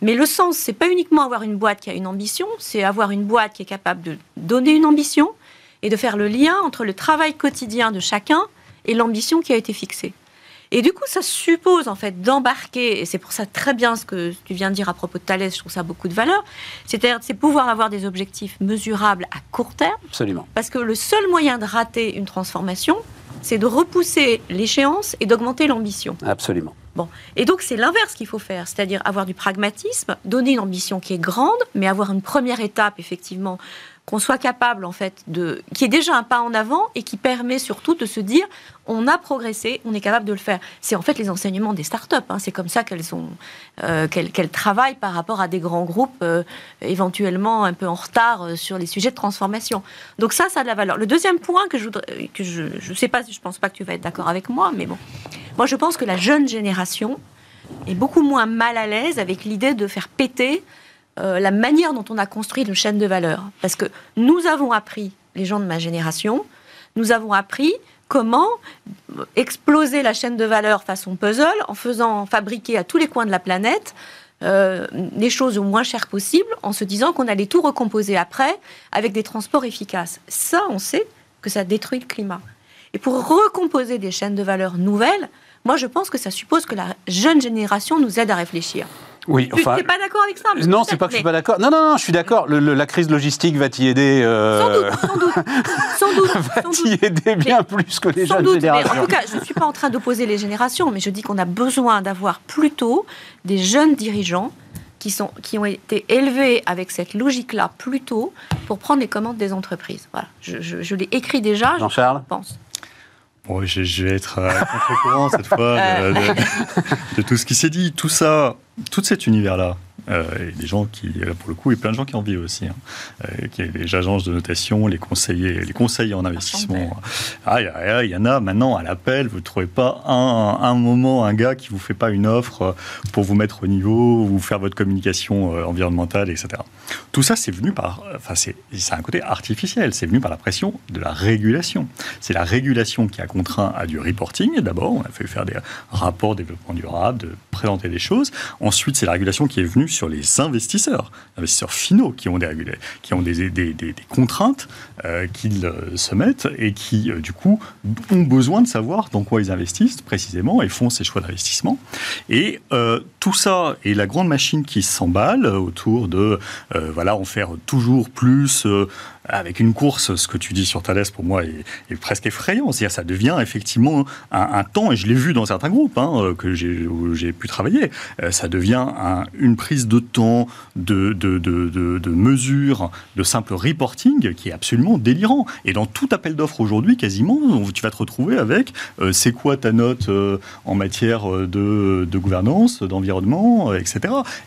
Speaker 3: Mais le sens, c'est pas uniquement avoir une boîte qui a une ambition, c'est avoir une boîte qui est capable de donner une ambition et de faire le lien entre le travail quotidien de chacun et l'ambition qui a été fixée. Et du coup, ça suppose en fait d'embarquer, et c'est pour ça très bien ce que tu viens de dire à propos de Thalès, je trouve ça beaucoup de valeur, c'est-à-dire c'est pouvoir avoir des objectifs mesurables à court terme,
Speaker 2: Absolument.
Speaker 3: parce que le seul moyen de rater une transformation, c'est de repousser l'échéance et d'augmenter l'ambition.
Speaker 2: Absolument.
Speaker 3: Bon. Et donc, c'est l'inverse qu'il faut faire, c'est-à-dire avoir du pragmatisme, donner une ambition qui est grande, mais avoir une première étape, effectivement, qu'on soit capable, en fait, de. qui est déjà un pas en avant et qui permet surtout de se dire on a progressé, on est capable de le faire. C'est en fait les enseignements des startups. Hein. C'est comme ça euh, qu'elles, travaillent par rapport à des grands groupes euh, éventuellement un peu en retard euh, sur les sujets de transformation. Donc ça, ça a de la valeur. Le deuxième point que je voudrais, que je, je sais pas, je pense pas que tu vas être d'accord avec moi, mais bon, moi je pense que la jeune génération est beaucoup moins mal à l'aise avec l'idée de faire péter euh, la manière dont on a construit une chaîne de valeur. Parce que nous avons appris, les gens de ma génération, nous avons appris comment exploser la chaîne de valeur façon puzzle en faisant fabriquer à tous les coins de la planète euh, les choses au moins chères possible en se disant qu'on allait tout recomposer après avec des transports efficaces. Ça, on sait que ça détruit le climat. Et pour recomposer des chaînes de valeur nouvelles, moi je pense que ça suppose que la jeune génération nous aide à réfléchir.
Speaker 2: Oui,
Speaker 3: Tu n'es pas d'accord avec ça mais
Speaker 2: Non, c'est pas que je suis
Speaker 3: mais-
Speaker 2: pas d'accord. Non, non, non, je suis d'accord. La crise logistique va t'y aider. euh,
Speaker 3: Sans doute, sans doute, sans doute,
Speaker 2: va
Speaker 3: sans
Speaker 2: t'y
Speaker 3: doute.
Speaker 2: aider bien plus que les
Speaker 3: Sans
Speaker 2: jeunes
Speaker 3: doute, mais en
Speaker 2: générations.
Speaker 3: tout cas, je ne suis pas en train d'opposer les générations, mais je dis qu'on a besoin d'avoir plutôt des jeunes dirigeants qui, sont, qui ont été élevés avec cette logique-là plus tôt pour prendre les commandes des entreprises. Voilà. Je, je- je l'ai écrit déjà, je
Speaker 2: Jean-Charles
Speaker 3: pense.
Speaker 5: Bon, je, je vais être à contre-courant cette fois de, de- de tout ce qui s'est dit. Tout ça, tout cet univers-là, euh, et des gens qui, pour le coup, et plein de gens qui en vivent aussi, hein, euh, qui les agences de notation, les conseillers, les conseillers en investissement. Ah, il y en a maintenant à l'appel. Vous ne trouvez pas un, un moment un gars qui vous fait pas une offre euh, pour vous mettre au niveau, vous faire votre communication environnementale, etc. Tout ça, c'est venu par, enfin, c'est c'est un côté artificiel. C'est venu par la pression de la régulation. C'est la régulation qui a contraint à du reporting. D'abord, on a fait faire des rapports développement durable, de présenter des choses. Ensuite, c'est la régulation qui est venue sur les investisseurs, investisseurs finaux qui ont des, régula- qui ont des, des- contraintes euh, qu'ils euh, se mettent et qui, euh, du coup, ont besoin de savoir dans quoi ils investissent précisément et font ces choix d'investissement. Et tout ça et la grande machine qui s'emballe autour de, voilà, en faire toujours plus avec une course, ce que tu dis sur Thales pour moi est, presque effrayant. C'est-à-dire ça devient effectivement un, temps, et je l'ai vu dans certains groupes hein, que j'ai, pu travailler, devient un- une prise de temps, de, de, de, de, de mesures, de simple reporting qui est absolument délirant. Et dans tout appel d'offres aujourd'hui, quasiment, tu vas te retrouver avec euh, c'est quoi ta note euh, en matière euh, de, de gouvernance, d'environnement, euh, etc.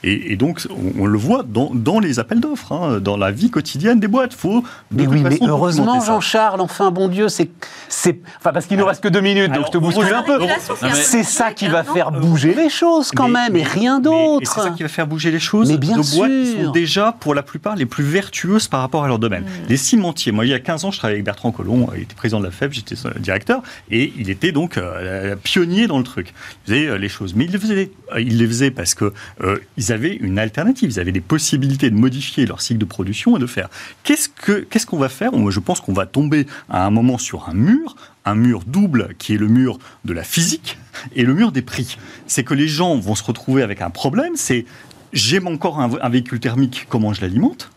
Speaker 5: Et, et donc, on, on le voit dans, dans les appels d'offres, hein, dans la vie quotidienne des boîtes. Faut de
Speaker 2: Mais oui, mais
Speaker 5: façon
Speaker 2: heureusement,
Speaker 5: documenter ça.
Speaker 2: Jean-Charles, enfin, bon Dieu, c'est. c'est- Enfin, parce qu'il nous reste que deux minutes, donc je te bouscule un peu.
Speaker 3: c'est
Speaker 2: ça qui va faire bouger les choses, quand même, et rien d'autre.
Speaker 5: C'est ça qui va faire bouger les choses.
Speaker 2: Mais bien
Speaker 5: Nos boîtes
Speaker 2: sûr.
Speaker 5: sont déjà, pour la plupart, les plus vertueuses par rapport à leur domaine.
Speaker 3: Mm.
Speaker 5: Les cimentiers, moi, il y a 15 ans, je travaillais avec Bertrand Collomb, il était président de la FEB, j'étais directeur, et il était donc euh, pionnier dans le truc. Il faisait euh, les choses. Mais il les faisait, euh, il les faisait parce que euh, ils avaient une alternative, ils avaient des possibilités de modifier leur cycle de production et de faire. Qu'est-ce que qu'est-ce qu'on va faire? Moi, je pense qu'on va tomber à un moment sur un mur, un mur double qui est le mur de la physique et le mur des prix. C'est que les gens vont se retrouver avec un problème, c'est j'ai encore un, un véhicule thermique, comment je l'alimente?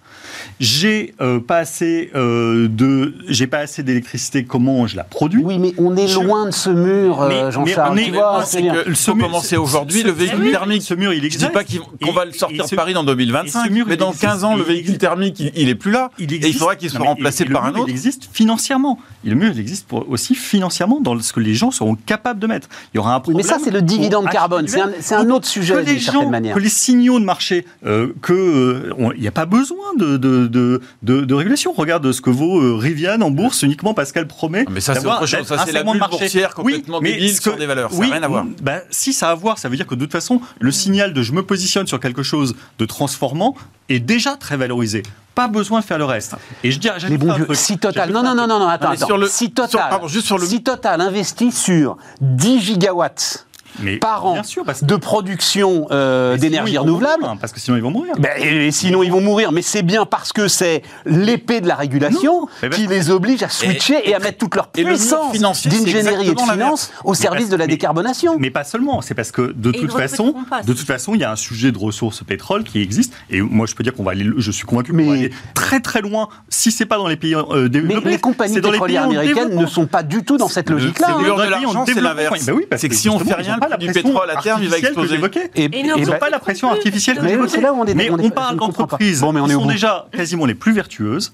Speaker 5: J'ai euh, pas assez euh, de j'ai pas assez d'électricité comment je la produis?
Speaker 2: Oui, mais on est
Speaker 5: Je-
Speaker 2: loin de ce mur, euh, Jean-Charles.
Speaker 5: on est-
Speaker 2: tu vois, c'est
Speaker 5: que- Ce mur-
Speaker 6: commencer
Speaker 5: ce-
Speaker 6: aujourd'hui le véhicule
Speaker 5: mur-
Speaker 6: thermique.
Speaker 5: ce mur il
Speaker 6: Je
Speaker 5: existe
Speaker 6: dis pas qu'on
Speaker 5: Et-
Speaker 6: va le sortir
Speaker 5: et ce-
Speaker 6: de Paris dans
Speaker 5: et
Speaker 6: 2025,
Speaker 5: ce mur,
Speaker 6: mais dans
Speaker 5: existe.
Speaker 6: 15 ans, le véhicule
Speaker 5: existe.
Speaker 6: thermique, il, il est plus là.
Speaker 5: il
Speaker 6: et
Speaker 5: existe.
Speaker 6: il faudra qu'il soit
Speaker 5: Non,
Speaker 6: remplacé
Speaker 5: et le
Speaker 6: par un
Speaker 5: mur,
Speaker 6: autre.
Speaker 5: Il existe financièrement. Et le mur, il existe pour- aussi financièrement dans ce que les gens seront capables de mettre. Il y aura un
Speaker 2: Oui,
Speaker 5: problème.
Speaker 2: mais ça, c'est le dividende carbone. C'est un, autre sujet,
Speaker 5: que les
Speaker 2: d'une certaine manière.
Speaker 5: que les signaux de marché, euh, que euh, il n'y a pas besoin de, de- de, de, de, de régulation. Regarde ce que vaut euh, Rivian en bourse uniquement parce qu'elle promet.
Speaker 6: Ah, Mais ça, c'est autre chose. Ça, c'est la bulle
Speaker 5: marché.
Speaker 6: boursière complètement
Speaker 5: Oui, mais
Speaker 6: débile
Speaker 5: ce
Speaker 6: sur
Speaker 5: que-
Speaker 6: des valeurs. Ça
Speaker 5: oui,
Speaker 6: n'a rien à voir.
Speaker 5: bah, si ça a à voir, ça veut dire que de toute façon, le signal de je me positionne sur quelque chose de transformant est déjà très valorisé. Pas besoin de faire le reste. Et je dis,
Speaker 2: Les bons vieux. Si Total, non, non, non, non, attends,
Speaker 6: mais
Speaker 2: attends.
Speaker 6: sur le-
Speaker 2: si
Speaker 6: sur-
Speaker 2: Total,
Speaker 6: pardon, juste sur le-
Speaker 2: si Total investit sur 10 gigawatts
Speaker 5: mais
Speaker 2: par an
Speaker 5: sûr, parce que-
Speaker 2: de production euh,
Speaker 5: mais
Speaker 2: d'énergie renouvelable,
Speaker 5: mourir, parce que sinon ils vont mourir.
Speaker 2: ben, et sinon ils vont mourir. Mais c'est bien parce que c'est l'épée de la régulation
Speaker 5: Non, mais ben-
Speaker 2: qui les oblige à switcher et, à mettre toute leur
Speaker 6: et
Speaker 2: puissance
Speaker 6: c'est
Speaker 2: d'ingénierie et de finance au
Speaker 5: Mais
Speaker 2: service
Speaker 5: parce-
Speaker 2: de la
Speaker 5: mais-
Speaker 2: décarbonation.
Speaker 5: Mais pas seulement, c'est parce que de
Speaker 3: Et
Speaker 5: toute façon, de
Speaker 3: c'est
Speaker 5: toute façon, il y a un sujet de ressources pétrole qui existe. Et moi, je peux dire qu'on va aller, je suis convaincu qu'on
Speaker 2: Mais-
Speaker 5: va aller très très loin. Si c'est pas dans les pays euh,
Speaker 2: Mais
Speaker 5: développés,
Speaker 2: les compagnies
Speaker 5: c'est
Speaker 2: pétrolières américaines ne sont pas du tout dans cette logique-là.
Speaker 6: c'est
Speaker 2: hein.
Speaker 5: Dans
Speaker 6: de
Speaker 5: les pays en
Speaker 6: l'argent, c'est l'inverse.
Speaker 5: Ben oui, parce
Speaker 6: C'est que si on fait rien,
Speaker 5: pas la
Speaker 6: du
Speaker 5: pression
Speaker 6: pétrole, à terme, il va
Speaker 5: artificielle que
Speaker 6: exploser.
Speaker 2: Et-
Speaker 3: Et
Speaker 2: et
Speaker 5: Ils n'ont pas la pression artificielle que
Speaker 2: Mais
Speaker 5: j'évoquais.
Speaker 2: c'est là où on est-
Speaker 5: Mais
Speaker 2: on est-
Speaker 5: on parle d'entreprises
Speaker 2: Bon, mais on
Speaker 5: qui
Speaker 2: est au
Speaker 5: sont déjà quasiment les plus vertueuses.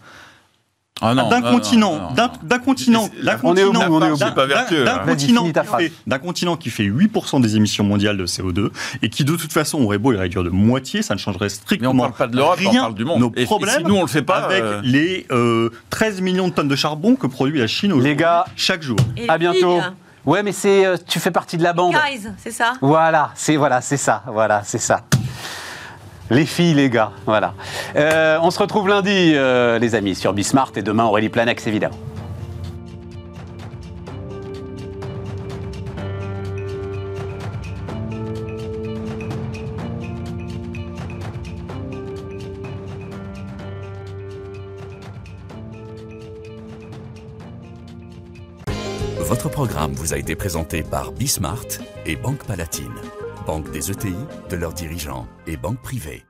Speaker 6: Ah
Speaker 5: d'un continent, d'un continent, d'un
Speaker 2: On on
Speaker 5: d'un-
Speaker 6: hein.
Speaker 5: Continent qui fait- d'un continent qui fait 8% des émissions mondiales de CO2 et qui de toute façon aurait beau les réduire de moitié, ça ne changerait
Speaker 6: Mais
Speaker 5: strictement
Speaker 6: on parle pas de l'Europe, on
Speaker 5: rien
Speaker 6: parle du monde.
Speaker 5: nos
Speaker 6: Et- et
Speaker 5: problèmes
Speaker 6: si nous, on le fait pas,
Speaker 5: avec
Speaker 6: euh,
Speaker 5: les euh, 13 millions de tonnes de charbon que produit la Chine aujourd'hui
Speaker 2: Les gars,
Speaker 5: chaque jour.
Speaker 3: Et
Speaker 2: à bientôt. Ouais, mais c'est, euh, tu fais partie de la bande.
Speaker 3: Guys, c'est ça
Speaker 2: Voilà, c'est voilà, c'est ça, voilà, c'est ça. Les filles, les gars, voilà. Euh, on se retrouve lundi, euh, les amis, sur Bismart et demain Aurélie Planex, évidemment.
Speaker 1: A été présenté par Bismart et Banque Palatine, banque des ETI, de leurs dirigeants et banque privée.